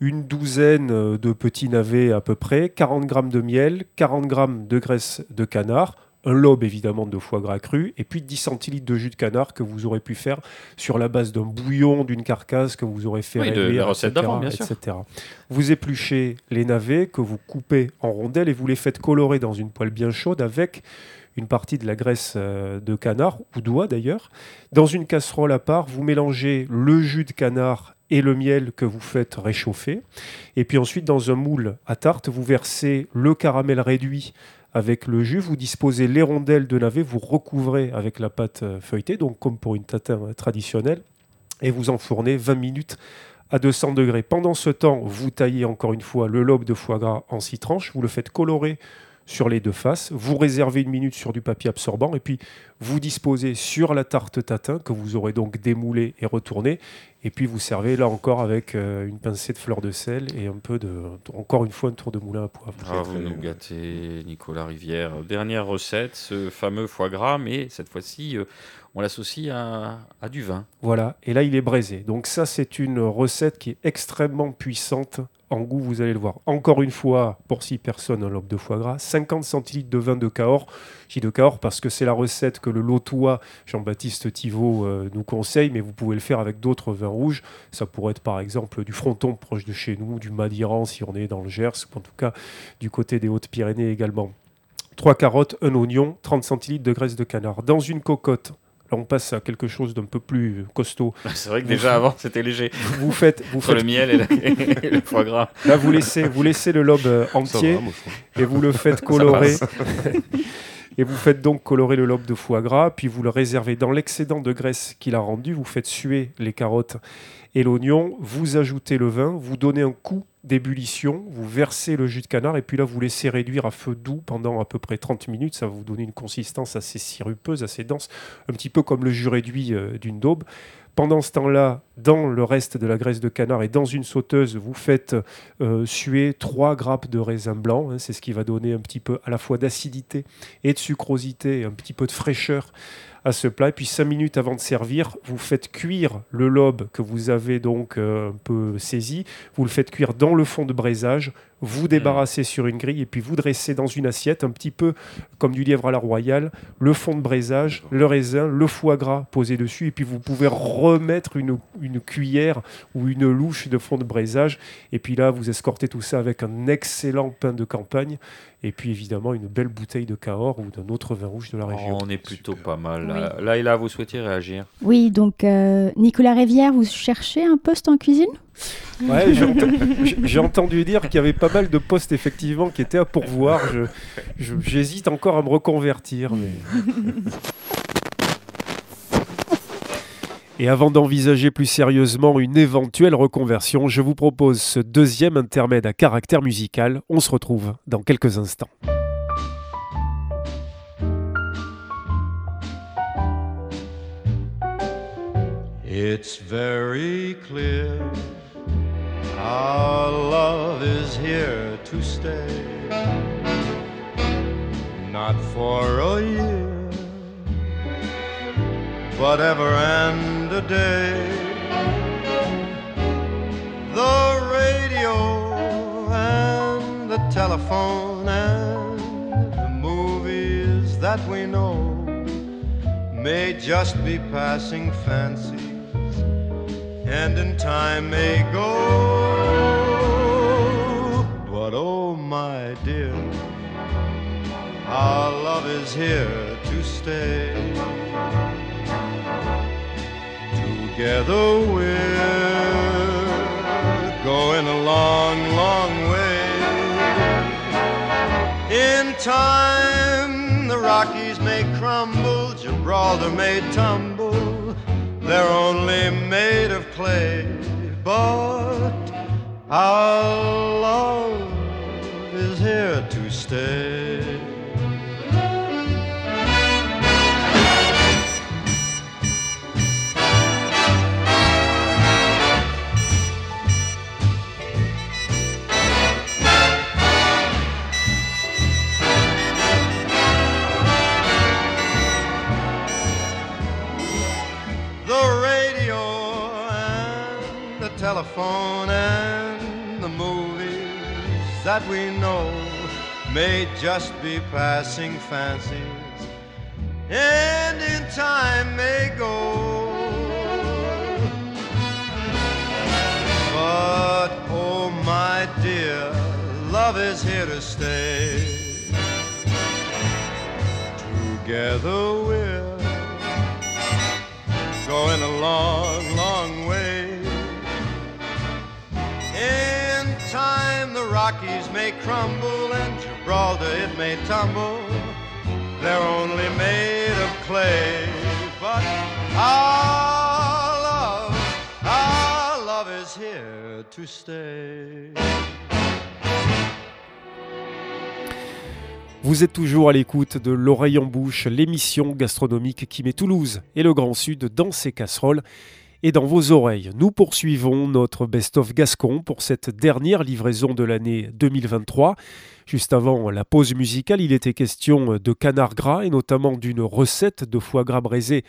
une douzaine euh, de petits navets à peu près, 40 grammes de miel, 40 grammes de graisse de canard, un lobe évidemment de foie gras cru, et puis 10 centilitres de jus de canard que vous aurez pu faire sur la base d'un bouillon, d'une carcasse que vous aurez fait Oui, de réduire, la recette etc., bien sûr. etc. Vous épluchez les navets que vous coupez en rondelles et vous les faites colorer dans une poêle bien chaude avec une partie de la graisse euh, de canard, ou d'oie d'ailleurs. Dans une casserole à part, vous mélangez le jus de canard et le miel que vous faites réchauffer. Et puis ensuite, dans un moule à tarte, vous versez le caramel réduit avec le jus, vous disposez les rondelles de navet, vous recouvrez avec la pâte euh, feuilletée, donc comme pour une tatin euh, traditionnelle, et vous enfournez 20 minutes à 200 degrés. Pendant ce temps, vous taillez encore une fois le lobe de foie gras en six tranches, vous le faites colorer sur les deux faces, vous réservez une minute sur du papier absorbant et puis vous disposez sur la tarte tatin que vous aurez donc démoulée et retournée et puis vous servez là encore avec euh, une pincée de fleur de sel et un peu de encore une fois un tour de moulin à poivre. Ah, vous très nous bon. gâtez, Nicolas Rivière. Dernière recette, ce fameux foie gras, mais cette fois-ci, euh, on l'associe à, à du vin. Voilà, et là il est braisé. Donc ça c'est une recette qui est extrêmement puissante en goût, vous allez le voir. Encore une fois, pour 6 personnes, un lobe de foie gras, 50 centilitres de vin de Cahors. Dis de Cahors parce que c'est la recette que le lotois Jean-Baptiste Thivot euh, nous conseille, mais vous pouvez le faire avec d'autres vins rouges. Ça pourrait être par exemple du Fronton proche de chez nous, du Madiran si on est dans le Gers, ou en tout cas du côté des Hautes-Pyrénées également. 3 carottes, un oignon, 30 centilitres de graisse de canard. Dans une cocotte, là on passe à quelque chose d'un peu plus costaud. *laughs* C'est vrai que déjà avant, c'était léger. Vous faites, vous Entre le miel et, la- *laughs* et le foie gras. là vous laissez, vous laissez le lobe euh, entier va, moi, et vous le *laughs* faites colorer. et vous faites donc colorer le lobe de foie gras, puis vous le réservez dans l'excédent de graisse qu'il a rendu. Vous faites suer les carottes et l'oignon. Vous ajoutez le vin, vous donnez un coup d'ébullition, vous versez le jus de canard et puis là vous laissez réduire à feu doux pendant à peu près 30 minutes. Ça va vous donner une consistance assez sirupeuse, assez dense, un petit peu comme le jus réduit euh, d'une daube. Pendant ce temps-là, dans le reste de la graisse de canard et dans une sauteuse, vous faites euh, suer 3 grappes de raisin blanc. hein, c'est ce qui va donner un petit peu à la fois d'acidité et de sucrosité, un petit peu de fraîcheur à ce plat. Et puis 5 minutes avant de servir, vous faites cuire le lobe que vous avez donc euh, un peu saisi. Vous le faites cuire dans le fond de braisage. vous débarrassez sur une grille et puis vous dressez dans une assiette, un petit peu comme du lièvre à la royale, le fond de braisage, le raisin, le foie gras posé dessus, et puis vous pouvez remettre une, une cuillère ou une louche de fond de braisage, et puis là vous escortez tout ça avec un excellent pain de campagne, et puis évidemment une belle bouteille de Cahors ou d'un autre vin rouge de la région. Oh, on est plutôt pas mal. Oui. Là, Là, et là, vous souhaitiez réagir Oui, donc euh, Nicolas Rivière, vous cherchez un poste en cuisine? Ouais, j'ai ent- j'ai- *laughs* j'ai entendu dire qu'il y avait pas mal de postes effectivement qui étaient à pourvoir. Je- je- J'hésite encore à me reconvertir. mais- Et avant d'envisager plus sérieusement une éventuelle reconversion, je vous propose ce deuxième intermède à caractère musical. On se retrouve dans quelques instants. It's very clear our love is here to stay. Not for a year, a day. The radio and the telephone and the movies that we know may just be passing fancies and in time may go. But oh, my dear, our love is here to stay. Together we're going a long, long way. In time, the Rockies may crumble, Gibraltar may tumble. They're only made of clay, but our love is here to stay. Just be passing fancies and in time may go. But oh my dear, love is here to stay. Together we're going a long, long way. In time, the Rockies may crumble and Vous êtes toujours à l'écoute de L'oreille en bouche, l'émission gastronomique qui met Toulouse et le Grand Sud dans ses casseroles et dans vos oreilles. Nous poursuivons notre best-of gascon pour cette dernière livraison de l'année 2023. Juste avant la pause musicale, il était question de canard gras et notamment d'une recette de foie gras braisé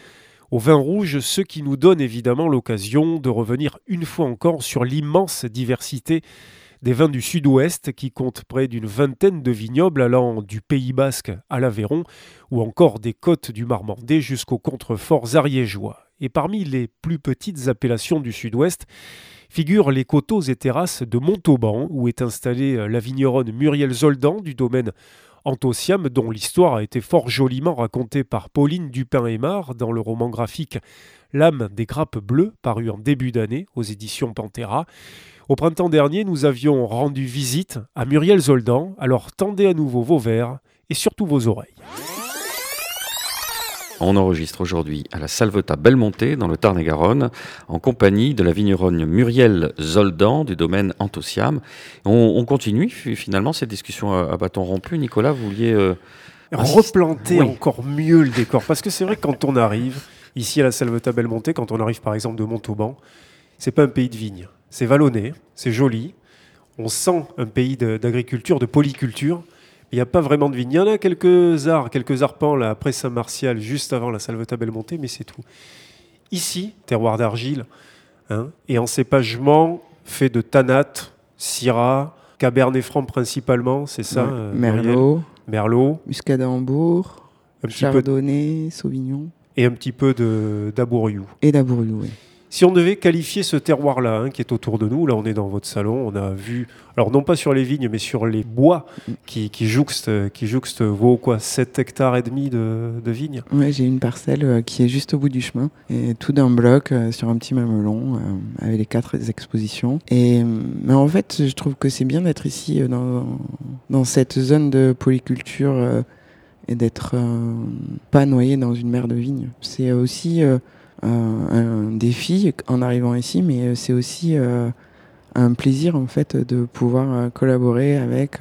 au vin rouge, ce qui nous donne évidemment l'occasion de revenir une fois encore sur l'immense diversité des vins du sud-ouest qui comptent près d'une vingtaine de vignobles allant du Pays basque à l'Aveyron ou encore des côtes du Marmandais jusqu'aux contreforts ariégeois. Et parmi les plus petites appellations du sud-ouest figurent les coteaux et terrasses de Montauban où est installée la vigneronne Muriel Zoldan du domaine Antociam dont l'histoire a été fort joliment racontée par Pauline Dupin-Aymar dans le roman graphique L'âme des grappes bleues paru en début d'année aux éditions Pantera. Au printemps dernier, nous avions rendu visite à Muriel Zoldan, alors tendez à nouveau vos verres et surtout vos oreilles. On enregistre aujourd'hui à la Salvetat Belmonté, dans le Tarn-et-Garonne, en compagnie de la vigneronne Muriel Zoldan du domaine Antociam. On, on continue fi- finalement cette discussion à, à bâton rompu. Nicolas, vous vouliez euh, replanter Oui. encore mieux le décor. Parce que c'est vrai que quand on arrive ici à la Salvetat Belmonte, quand on arrive par exemple de Montauban, c'est pas un pays de vignes. C'est vallonné, c'est joli. On sent un pays de- d'agriculture, de polyculture. Il n'y a pas vraiment de vignes. Il y en a quelques arts, quelques arpents là, après Saint-Martial, juste avant la Salvetat Belmonte, mais c'est tout. Ici, terroir d'argile, hein, et en cépagement fait de tanat, syrah, Cabernet Franc principalement, c'est ça Ouais. euh, Merlot, Merlot, Muscadet Hambourg, un petit peu, Chardonnay, Sauvignon et un petit peu de d'Abouriou. et Dabouriou. oui. Si on devait qualifier ce terroir-là, hein, qui est autour de nous, là on est dans votre salon, on a vu, alors non pas sur les vignes, mais sur les bois qui, qui jouxtent, qui jouxtent vos quoi, 7 hectares et demi de, vignes. Ouais, j'ai une parcelle euh, qui est juste au bout du chemin, et tout d'un bloc euh, sur un petit mamelon euh, avec les quatre expositions. Et, mais en fait, je trouve que c'est bien d'être ici dans, dans cette zone de polyculture et d'être pas noyé dans une mer de vignes. C'est aussi un, défi en arrivant ici, mais euh, c'est aussi euh, un plaisir en fait de pouvoir euh, collaborer avec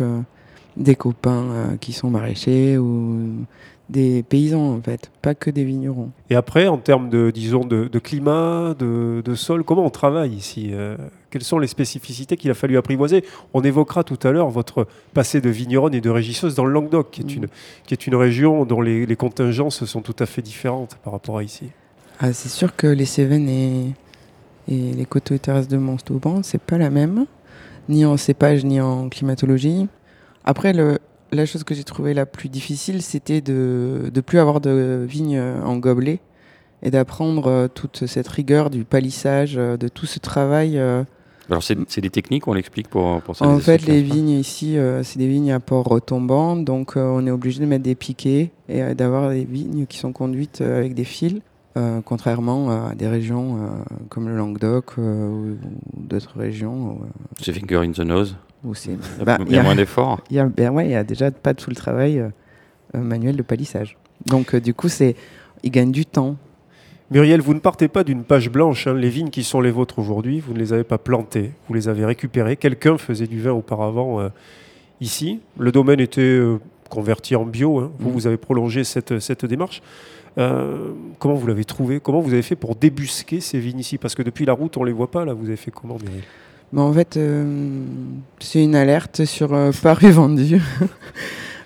des copains qui sont maraîchers ou des paysans en fait, pas que des vignerons. Et après, en termes de, disons, de, de climat, de, de sol, comment on travaille ici Euh, Quelles sont les spécificités qu'il a fallu apprivoiser? On évoquera tout à l'heure votre passé de vigneronne et de régisseuse dans le Languedoc, qui est, Mm. une, qui est une région dont les, les contingences sont tout à fait différentes par rapport à ici. Ah, c'est sûr que les Cévennes et, et les coteaux et terrasses de Montauban, c'est pas la même, ni en cépage ni en climatologie. Après, le, la chose que j'ai trouvée la plus difficile, c'était de ne plus avoir de vignes en gobelet et d'apprendre euh, toute cette rigueur du palissage, euh, de tout ce travail. euh, Alors, c'est des techniques, on l'explique pour, pour ça. En fait, les vignes ici, euh, c'est des vignes à port retombant, donc euh, on est obligé de mettre des piquets et euh, d'avoir des vignes qui sont conduites avec des fils, euh, contrairement à des régions euh, comme le Languedoc euh, ou, ou d'autres régions C'est finger in the nose. Il y a, Bah, y a moins d'efforts. Il y a, ben ouais, il y a déjà pas tout le travail manuel de palissage. Donc euh, du coup, c'est, ils gagnent du temps. Muriel, vous ne partez pas d'une page blanche. hein. Les vignes qui sont les vôtres aujourd'hui, vous ne les avez pas plantées, vous les avez récupérées. Quelqu'un faisait du vin auparavant euh, ici. Le domaine était euh, converti en bio. hein. Vous, Mhm. vous avez prolongé cette, cette démarche. Euh, comment vous l'avez trouvé? Comment vous avez fait pour débusquer ces vignes ici? Parce que depuis la route, on ne les voit pas. Là, vous avez fait comment, Muriel Mais en fait, euh, c'est une alerte sur euh, *laughs* Paru vendu. *laughs*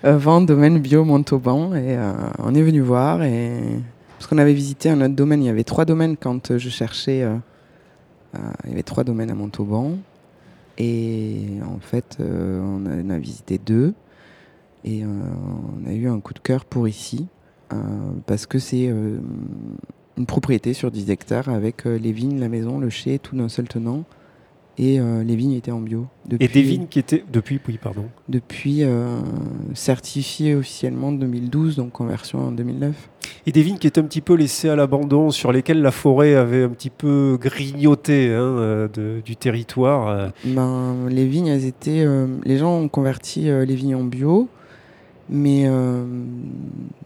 Euh, Vente domaine bio Montauban. Et on est venu voir. Et... Parce qu'on avait visité un autre domaine. Il y avait trois domaines quand je cherchais. il y avait trois domaines à Montauban. Et en fait, on, a, on a visité deux. Et on a eu un coup de cœur pour ici. Euh, parce que c'est euh, une propriété sur 10 hectares avec euh, les vignes, la maison, le chai, tout d'un seul tenant et les vignes étaient en bio. Et des vignes qui étaient depuis, oui, pardon. Depuis euh, certifié officiellement en 2012, donc conversion en 2009. Et des vignes qui étaient un petit peu laissées à l'abandon, sur lesquelles la forêt avait un petit peu grignoté hein, de- du territoire. Ben, les vignes, elles étaient. euh, les gens ont converti euh, les vignes en bio, mais euh,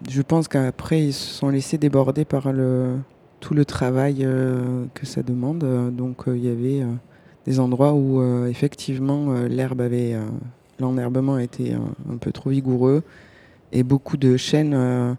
je pense qu'après, ils se sont laissés déborder par le, tout le travail euh, que ça demande. Euh, Donc, euh, il y avait euh, des endroits où, euh, effectivement, euh, l'herbe avait. euh, L'enherbement était un, un peu trop vigoureux et beaucoup de chênes, euh,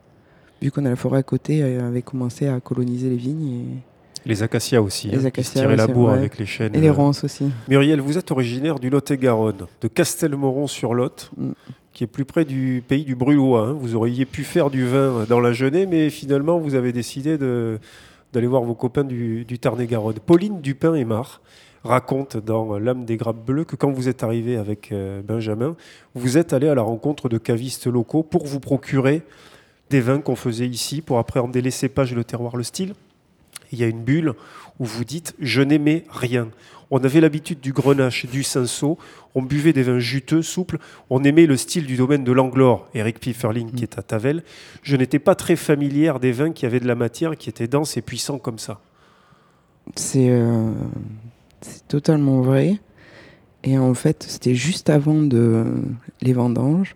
vu qu'on a la forêt à côté, euh, avaient commencé à coloniser les vignes. Et... Les acacias aussi, Les hein, qui se acacias, la aussi, bourre ouais. avec les chênes. Et les ronces aussi. Muriel, vous êtes originaire du Lot-et-Garonne, de Castelmoron-sur-Lot, Mm. Qui est plus près du pays du Brulois. hein. Vous auriez pu faire du vin dans la Genée, mais finalement, vous avez décidé d'aller voir vos copains du, Tarn-et-Garonne. Pauline Dupin-Aymar raconte dans L'âme des grappes bleues que quand vous êtes arrivé avec euh, Benjamin, vous êtes allé à la rencontre de cavistes locaux pour vous procurer des vins qu'on faisait ici, pour appréhender les cépages, le terroir, le style. Il y a une bulle où vous dites Je n'aimais rien. On avait l'habitude du grenache, du cinsault, on buvait des vins juteux, souples, on aimait le style du domaine de l'Anglore, Eric Pifferling qui est à Tavel. Je n'étais pas très familière des vins qui avaient de la matière, qui étaient denses et puissants comme ça. C'est euh, c'est totalement vrai. Et en fait, c'était juste avant de les vendanges.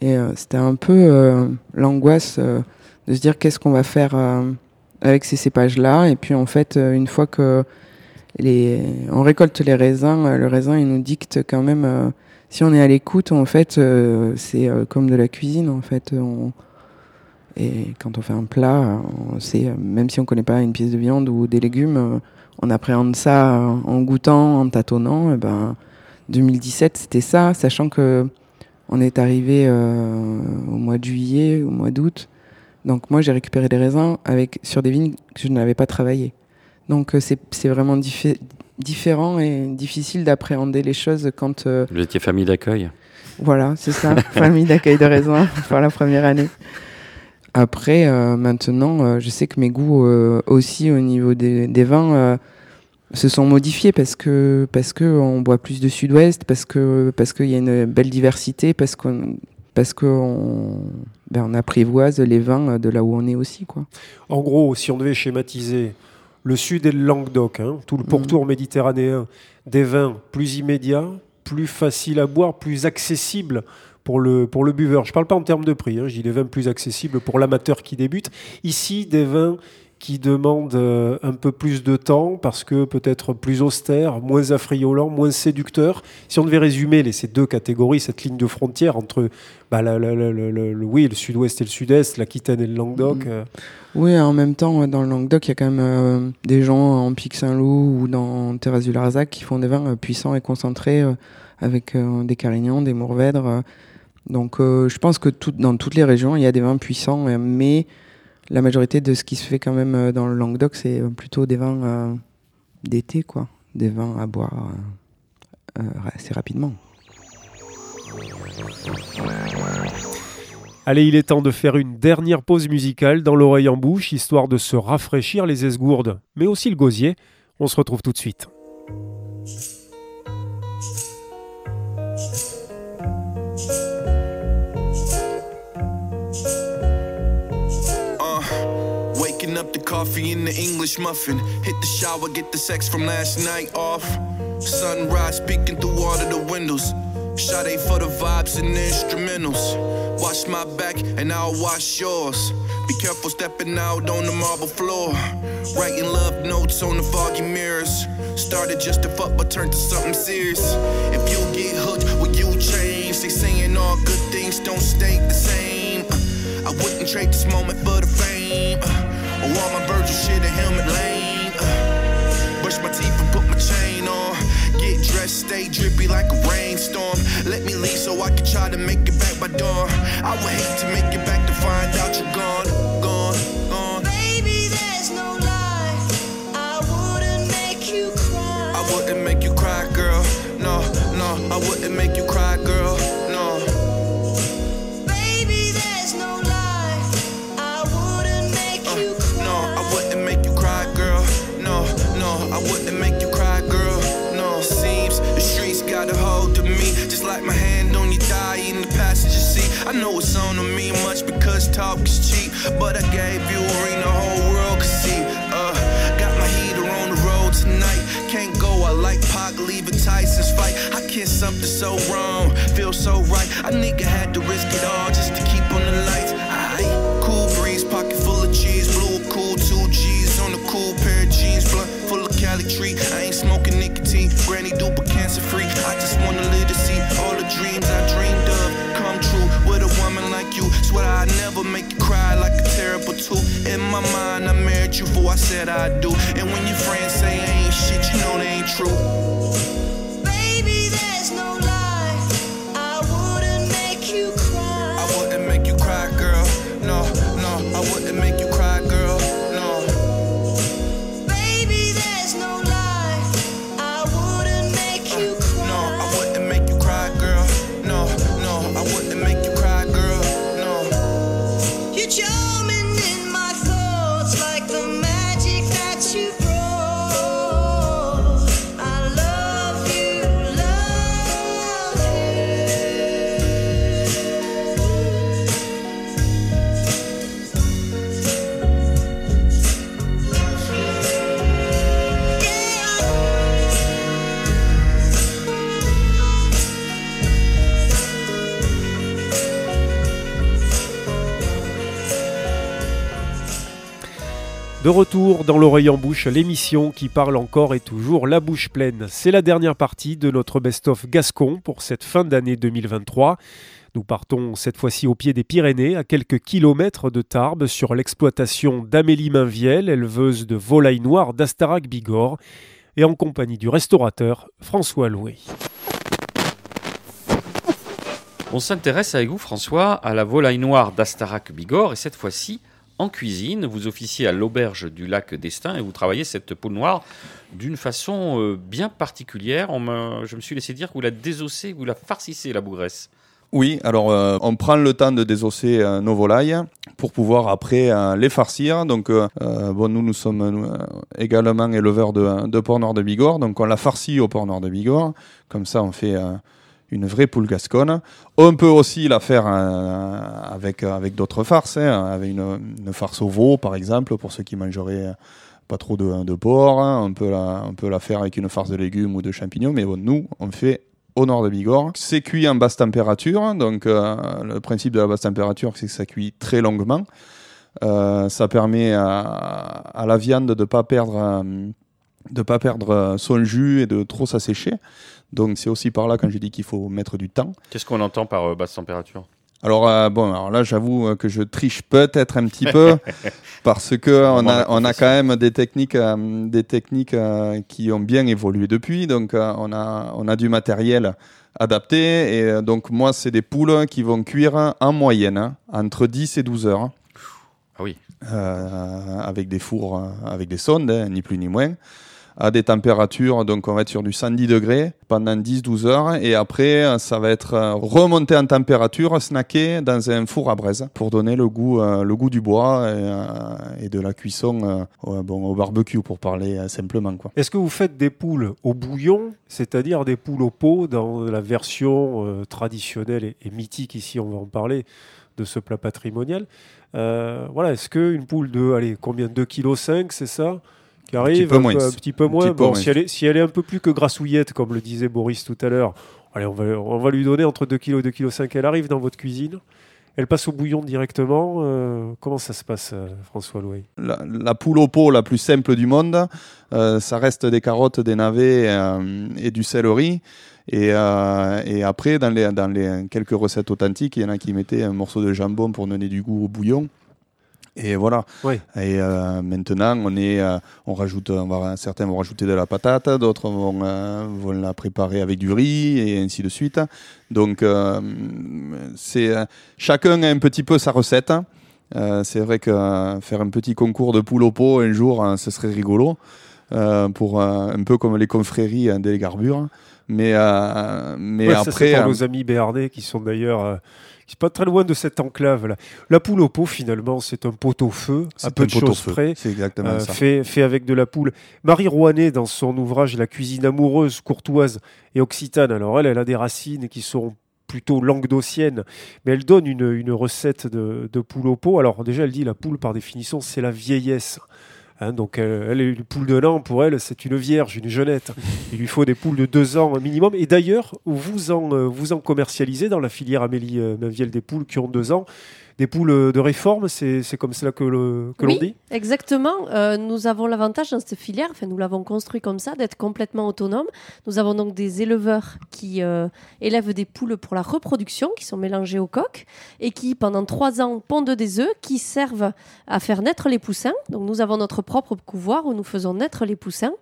Et euh, c'était un peu euh, l'angoisse de se dire qu'est-ce qu'on va faire avec ces cépages-là. Et puis en fait, une fois que les, on récolte les raisins, euh, le raisin il nous dicte quand même. euh, si on est à l'écoute, en fait, euh, c'est comme de la cuisine. En fait, et quand on fait un plat, on sait, même si on connaît pas une pièce de viande ou des légumes, on appréhende ça en goûtant, en tâtonnant. Et ben, 2017, c'était ça, sachant que on est arrivé au mois de juillet, au mois d'août. Donc moi, j'ai récupéré des raisins avec sur des vignes que je n'avais pas travaillées. Donc euh, c'est c'est vraiment diffi- différent et difficile d'appréhender les choses quand. euh, Vous étiez famille d'accueil? Voilà, c'est ça, *laughs* famille d'accueil de raisin pour la première année. Après, euh, maintenant, euh, je sais que mes goûts euh, aussi au niveau des, des vins euh, se sont modifiés parce que parce que on boit plus de Sud-Ouest, parce que parce qu'il y a une belle diversité, parce qu'on parce qu'on ben, on apprivoise les vins de là où on est aussi, quoi. En gros, si on devait schématiser le sud et le Languedoc, hein, tout le pourtour méditerranéen, des vins plus immédiats, plus faciles à boire, plus accessibles pour le, pour le buveur. Je ne parle pas en termes de prix, hein, je dis des vins plus accessibles pour l'amateur qui débute. Ici, des vins qui demandent euh, un peu plus de temps parce que peut-être plus austère, moins affriolant, moins séducteur. Si on devait résumer les, ces deux catégories, cette ligne de frontière entre bah, la- la- la- la- la- le, oui, le sud-ouest et le sud-est, l'Aquitaine et le Languedoc, Mhm. euh, Oui, en même temps, dans le Languedoc, il y a quand même euh, des gens en Pic Saint-Loup ou dans Thérèse du Larzac qui font des vins euh, puissants et concentrés euh, avec euh, des Carignans, des Mourvèdres. euh. donc, euh, je pense que tout- dans toutes les régions, il y a des vins puissants, euh, mais la majorité de ce qui se fait quand même euh, dans le Languedoc, c'est euh, plutôt des vins euh, d'été, quoi. Des vins à boire assez rapidement. Allez, il est temps de faire une dernière pause musicale dans l'oreille en bouche, histoire de se rafraîchir les esgourdes, mais aussi le gosier. On se retrouve tout de suite. Coffee in the English muffin. Hit the shower, get the sex from last night off. Sunrise peeking through all of the windows. Sade for the vibes and the instrumentals. Wash my back and I'll wash yours. Be careful stepping out on the marble floor. Writing love notes on the foggy mirrors. Started just to fuck but turned to something serious. If you get hooked, will you change? They saying all good things don't stay the same. Uh, I wouldn't trade this moment for the fame. Uh, all my Virgil shit in Helmet Lane. Uh, brush my teeth and put my chain on. Get dressed, stay drippy like a rainstorm. Let me leave so I can try to make it back by dawn. I would hate to make it back to find out you're gone, gone, gone. Baby, there's no lie. I wouldn't make you cry. I wouldn't make you cry, girl. No, no, I wouldn't make you cry, girl. But I gave you a ring the whole world could see. Uh, got my heater on the road tonight. Can't go, I like Pac leaving Tyson's fight. I kiss something so wrong, feel so right. A nigga had to risk it all just to keep on the lights. Aye, cool breeze, pocket full of cheese, blue cool two G's on a cool pair of jeans, blunt full of Cali tree. I ain't smoking nicotine, granny duper cancer free. I just wanna live to see all the dreams I dreamed of come true with a woman like you. Swear I'd never make you terrible. In my mind, I married you for I said I do. And when your friends say ain't shit, you know they ain't true. De retour dans l'oreille en bouche, l'émission qui parle encore et toujours la bouche pleine. C'est la dernière partie de notre best-of Gascon pour cette fin d'année 2023. Nous partons cette fois-ci au pied des Pyrénées, à quelques kilomètres de Tarbes, sur l'exploitation d'Amélie Mainviel, éleveuse de volailles noires d'Astarac Bigorre, et en compagnie du restaurateur François Loué. On s'intéresse avec vous, François, à la volaille noire d'Astarac Bigorre, et cette fois-ci en cuisine. Vous officiez à l'auberge du lac d'Estaing et vous travaillez cette poule noire d'une façon euh, bien particulière. Je me suis laissé dire que vous la désossez, vous la farcissez, la bougresse. Oui, alors euh, on prend le temps de désosser euh, nos volailles pour pouvoir après les farcir. Donc, bon, nous, nous sommes également éleveurs de, de porc noir de Bigorre, donc on la farcit au porc noir de Bigorre. Comme ça, on fait une vraie poule gasconne. On peut aussi la faire euh, avec, avec d'autres farces, hein, avec une, farce au veau, par exemple, pour ceux qui mangeraient euh, pas trop de, de porc. hein. On, peut la, on peut la faire avec une farce de légumes ou de champignons, mais nous, on fait au nord de Bigorre. C'est cuit en basse température, donc euh, le principe de la basse température, c'est que ça cuit très longuement. Euh, ça permet à, à la viande de pas euh, de pas perdre euh, son jus et de trop s'assécher. Donc c'est aussi par là quand je dis qu'il faut mettre du temps. Qu'est-ce qu'on entend par euh, basse température? Alors euh, bon, alors là j'avoue euh, que je triche peut-être un petit peu *laughs* parce que on a, la on a quand même des techniques, euh, des techniques euh, qui ont bien évolué depuis. Donc on a, on a du matériel adapté et donc moi c'est des poules qui vont cuire en moyenne hein, entre 10 et 12 heures. Ah oui. Avec des fours, avec des sondes, hein, ni plus ni moins à des températures, donc on va être sur du 110 degrés pendant 10-12 heures, et après ça va être euh, remonté en température, snacké dans un four à braise pour donner le goût, euh, le goût du bois et, euh, de la cuisson bon, au barbecue pour parler simplement. Quoi. Est-ce que vous faites des poules au bouillon, c'est-à-dire des poules au pot dans la version traditionnelle et, mythique ici, on va en parler de ce plat patrimonial Voilà, est-ce qu'une poule de, allez, combien 2,5 kg, c'est ça? Qui arrive un, moins. peu, un petit peu moins. petit Bon, si, elle est, si elle est un peu plus que grassouillette, comme le disait Boris tout à l'heure, allez, on va, on va lui donner entre 2 kg et 2,5 kg. Elle arrive dans votre cuisine, elle passe au bouillon directement. euh, comment ça se passe, euh, François Louis La, la poule au pot la plus simple du monde, euh, ça reste des carottes, des navets euh, et du céleri. Et, et après, dans les, dans les quelques recettes authentiques, il y en a qui mettaient un morceau de jambon pour donner du goût au bouillon. Et voilà. Et euh, maintenant, on est, euh, on rajoute, on va, certains vont rajouter de la patate, d'autres vont, euh, vont la préparer avec du riz et ainsi de suite. Donc, c'est chacun a un petit peu sa recette. C'est vrai que faire un petit concours de poule au pot un jour, ce serait rigolo, pour un peu comme les confréries des garbures. Mais, mais Ouais, ça, après, pour nos amis béarnais qui sont d'ailleurs sont pas très loin de cette enclave là. La poule au pot finalement, c'est un pot au feu, C'est à peu de choses près, c'est exactement euh, ça. fait fait avec de la poule. Marie Rouanet dans son ouvrage La cuisine amoureuse, courtoise et occitane. Alors elle, elle a des racines qui sont plutôt languedociennes, mais elle donne une, une recette de, de poule au pot. Alors déjà, elle dit la poule par définition, c'est la vieillesse. Hein, donc elle, elle est une poule de l'an, pour elle, c'est une vierge, une jeunette. Il lui faut des poules de deux ans minimum. Et d'ailleurs, vous en, euh, vous en commercialisez dans la filière Amélie euh, Mainviel des poules qui ont deux ans. Des poules de réforme, c'est comme cela que, l'on Oui, dit Exactement. Euh, nous avons l'avantage dans cette filière, enfin nous l'avons construit comme ça, d'être complètement autonome. Nous avons donc des éleveurs qui euh, élèvent des poules pour la reproduction, qui sont mélangées aux coques et qui pendant trois ans pondent des œufs qui servent à faire naître les poussins. Donc nous avons notre propre couvoir où nous faisons naître les poussins.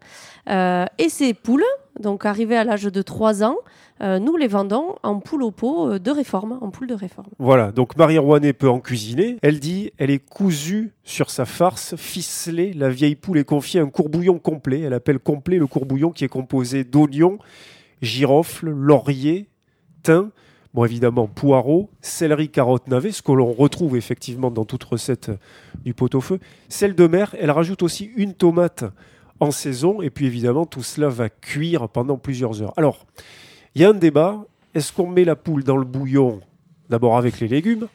Euh, et ces poules, donc arrivées à l'âge de trois ans, euh, nous les vendons en poules au pot euh, de réforme, en poules de réforme. Voilà, donc Marie Rouanet peut en cuisiner. Elle dit elle est cousue sur sa farce, ficelée. La vieille poule est confiée à un courbouillon complet. Elle appelle complet le courbouillon qui est composé d'oignons, girofle, laurier, thym, bon évidemment poireaux, céleri, carottes, navets, ce que l'on retrouve effectivement dans toute recette du pot-au-feu. Sel de mer, elle rajoute aussi une tomate en saison et puis évidemment tout cela va cuire pendant plusieurs heures. Alors, il y a un débat, est-ce qu'on met la poule dans le bouillon d'abord avec les légumes?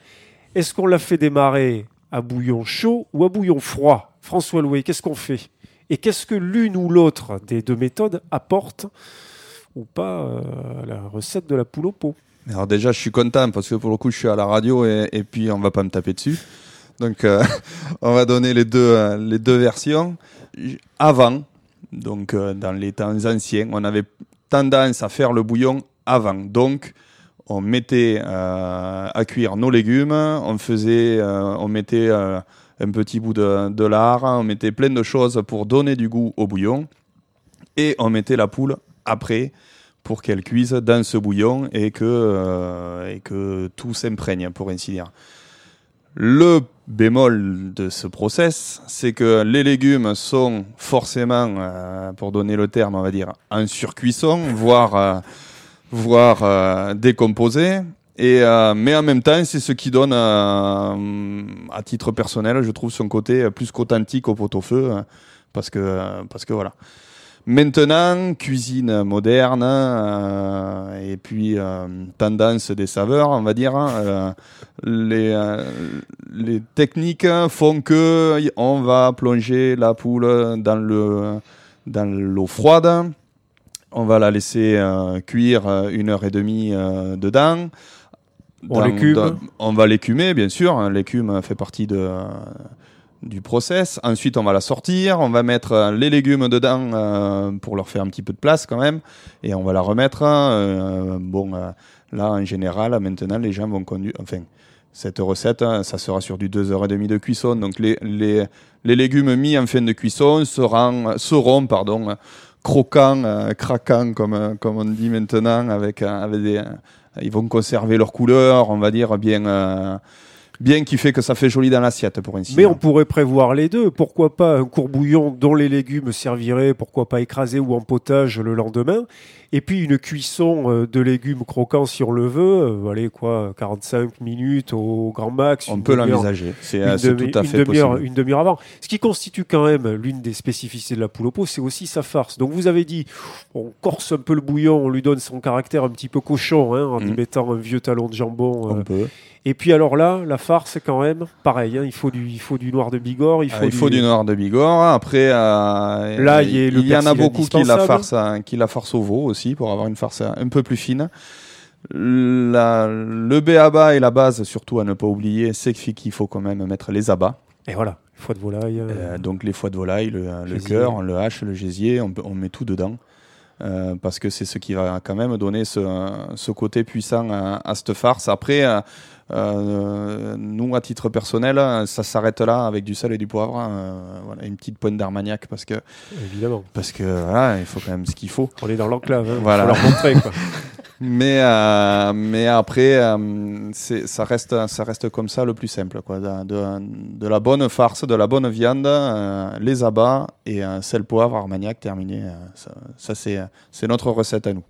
Est-ce qu'on la fait démarrer à bouillon chaud ou à bouillon froid? François Loué, qu'est-ce qu'on fait? Et qu'est-ce que l'une ou l'autre des deux méthodes apporte ou pas euh, à la recette de la poule au pot? Alors déjà, je suis content parce que pour le coup, je suis à la radio et, et puis on va pas me taper dessus. Donc, euh, *laughs* on va donner les deux, euh, les deux versions. Avant, donc euh, dans les temps anciens, on avait tendance à faire le bouillon avant. Donc, on mettait à cuire nos légumes, on faisait, on mettait un petit bout de, de lard, on mettait plein de choses pour donner du goût au bouillon, et on mettait la poule après pour qu'elle cuise dans ce bouillon et que, et que tout s'imprègne, pour ainsi dire. Le bémol de ce process, c'est que les légumes sont forcément, euh, pour donner le terme, on va dire, en surcuisson, voire, euh, voire euh, décomposés. Et, euh, mais en même temps, c'est ce qui donne, euh, à titre personnel, je trouve son côté plus qu'authentique au pot-au-feu, euh, parce que, euh, parce que voilà. Maintenant, cuisine moderne, euh, et puis euh, tendance des saveurs, on va dire. hein, euh, les, les techniques font que on va plonger la poule dans le dans l'eau froide. On va la laisser cuire une heure et demie dedans. On l'écume. on va l'écumer, bien sûr. hein, L'écume fait partie de, du process. Ensuite, on va la sortir. On va mettre euh, les légumes dedans euh, pour leur faire un petit peu de place quand même. Et on va la remettre. euh, bon, là, en général, maintenant, les gens vont conduire. Enfin, cette recette, hein, ça sera sur du 2h30 de cuisson. Donc, les, les, les légumes mis en fin de cuisson seront, seront pardon, croquants, craquants, comme, comme on dit maintenant, avec, avec des, ils vont conserver leur couleur, on va dire, bien, bien qui fait que ça fait joli dans l'assiette, pour ainsi Mais dire. on pourrait prévoir les deux. Pourquoi pas un courbouillon dont les légumes serviraient, pourquoi pas écrasés ou en potage le lendemain Et puis une cuisson euh, de légumes croquants si on le veut. euh, allez, quoi, 45 minutes au grand max. On une peut l'envisager. C'est, une euh, demi- tout à une fait demi-heure- possible. Une demi-heure avant. Ce qui constitue quand même l'une des spécificités de la poule au pot, c'est aussi sa farce. Donc vous avez dit, on corse un peu le bouillon, on lui donne son caractère un petit peu cochon, hein, en y Mhm. mettant un vieux talon de jambon. On euh, peut. Et puis alors là, la farce, quand même, pareil, hein, il, faut du, il faut du noir de Bigorre, il Ah, faut, il faut du noir de Bigorre. Après, euh, Là, il y a le il y en a beaucoup qui la, farce, à- qui la farce au veau aussi, pour avoir une farce un peu plus fine. La- le béaba et la base, surtout à ne pas oublier, c'est qu'il faut quand même mettre les abats. Et voilà, foie de volaille. euh, Euh, donc les foies de volaille, le, cœur, le hache, le gésier, on met tout dedans. Euh, parce que c'est ce qui va quand même donner ce, ce côté puissant à, à cette farce. Après, euh, euh, nous, à titre personnel, ça s'arrête là avec du sel et du poivre. voilà, une petite pointe d'armagnac parce que, Évidemment. parce que voilà, il faut quand même ce qu'il faut. On est dans l'enclave, hein, Voilà. faut leur montrer. Quoi. *laughs* Mais, euh, mais après, euh, ça, reste, ça reste comme ça le plus simple. Quoi. De, la bonne farce, de la bonne viande, euh, les abats et un sel, poivre, armagnac terminé. ça, ça, c'est, c'est notre recette à nous.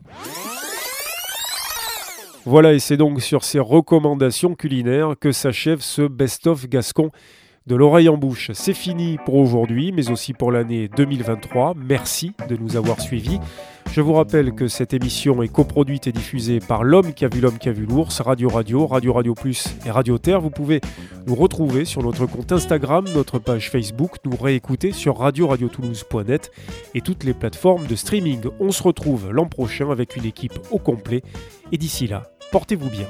Voilà, et c'est donc sur ces recommandations culinaires que s'achève ce best-of gascon de l'oreille en bouche. C'est fini pour aujourd'hui, mais aussi pour l'année 2023. Merci de nous avoir suivis. Je vous rappelle que cette émission est coproduite et diffusée par l'homme qui a vu l'homme qui a vu l'ours, Radio Radio, Radio Radio Plus et Radio Terre. Vous pouvez nous retrouver sur notre compte Instagram, notre page Facebook, nous réécouter sur radio-radio-toulouse.net et toutes les plateformes de streaming. On se retrouve l'an prochain avec une équipe au complet. Et d'ici là, portez-vous bien.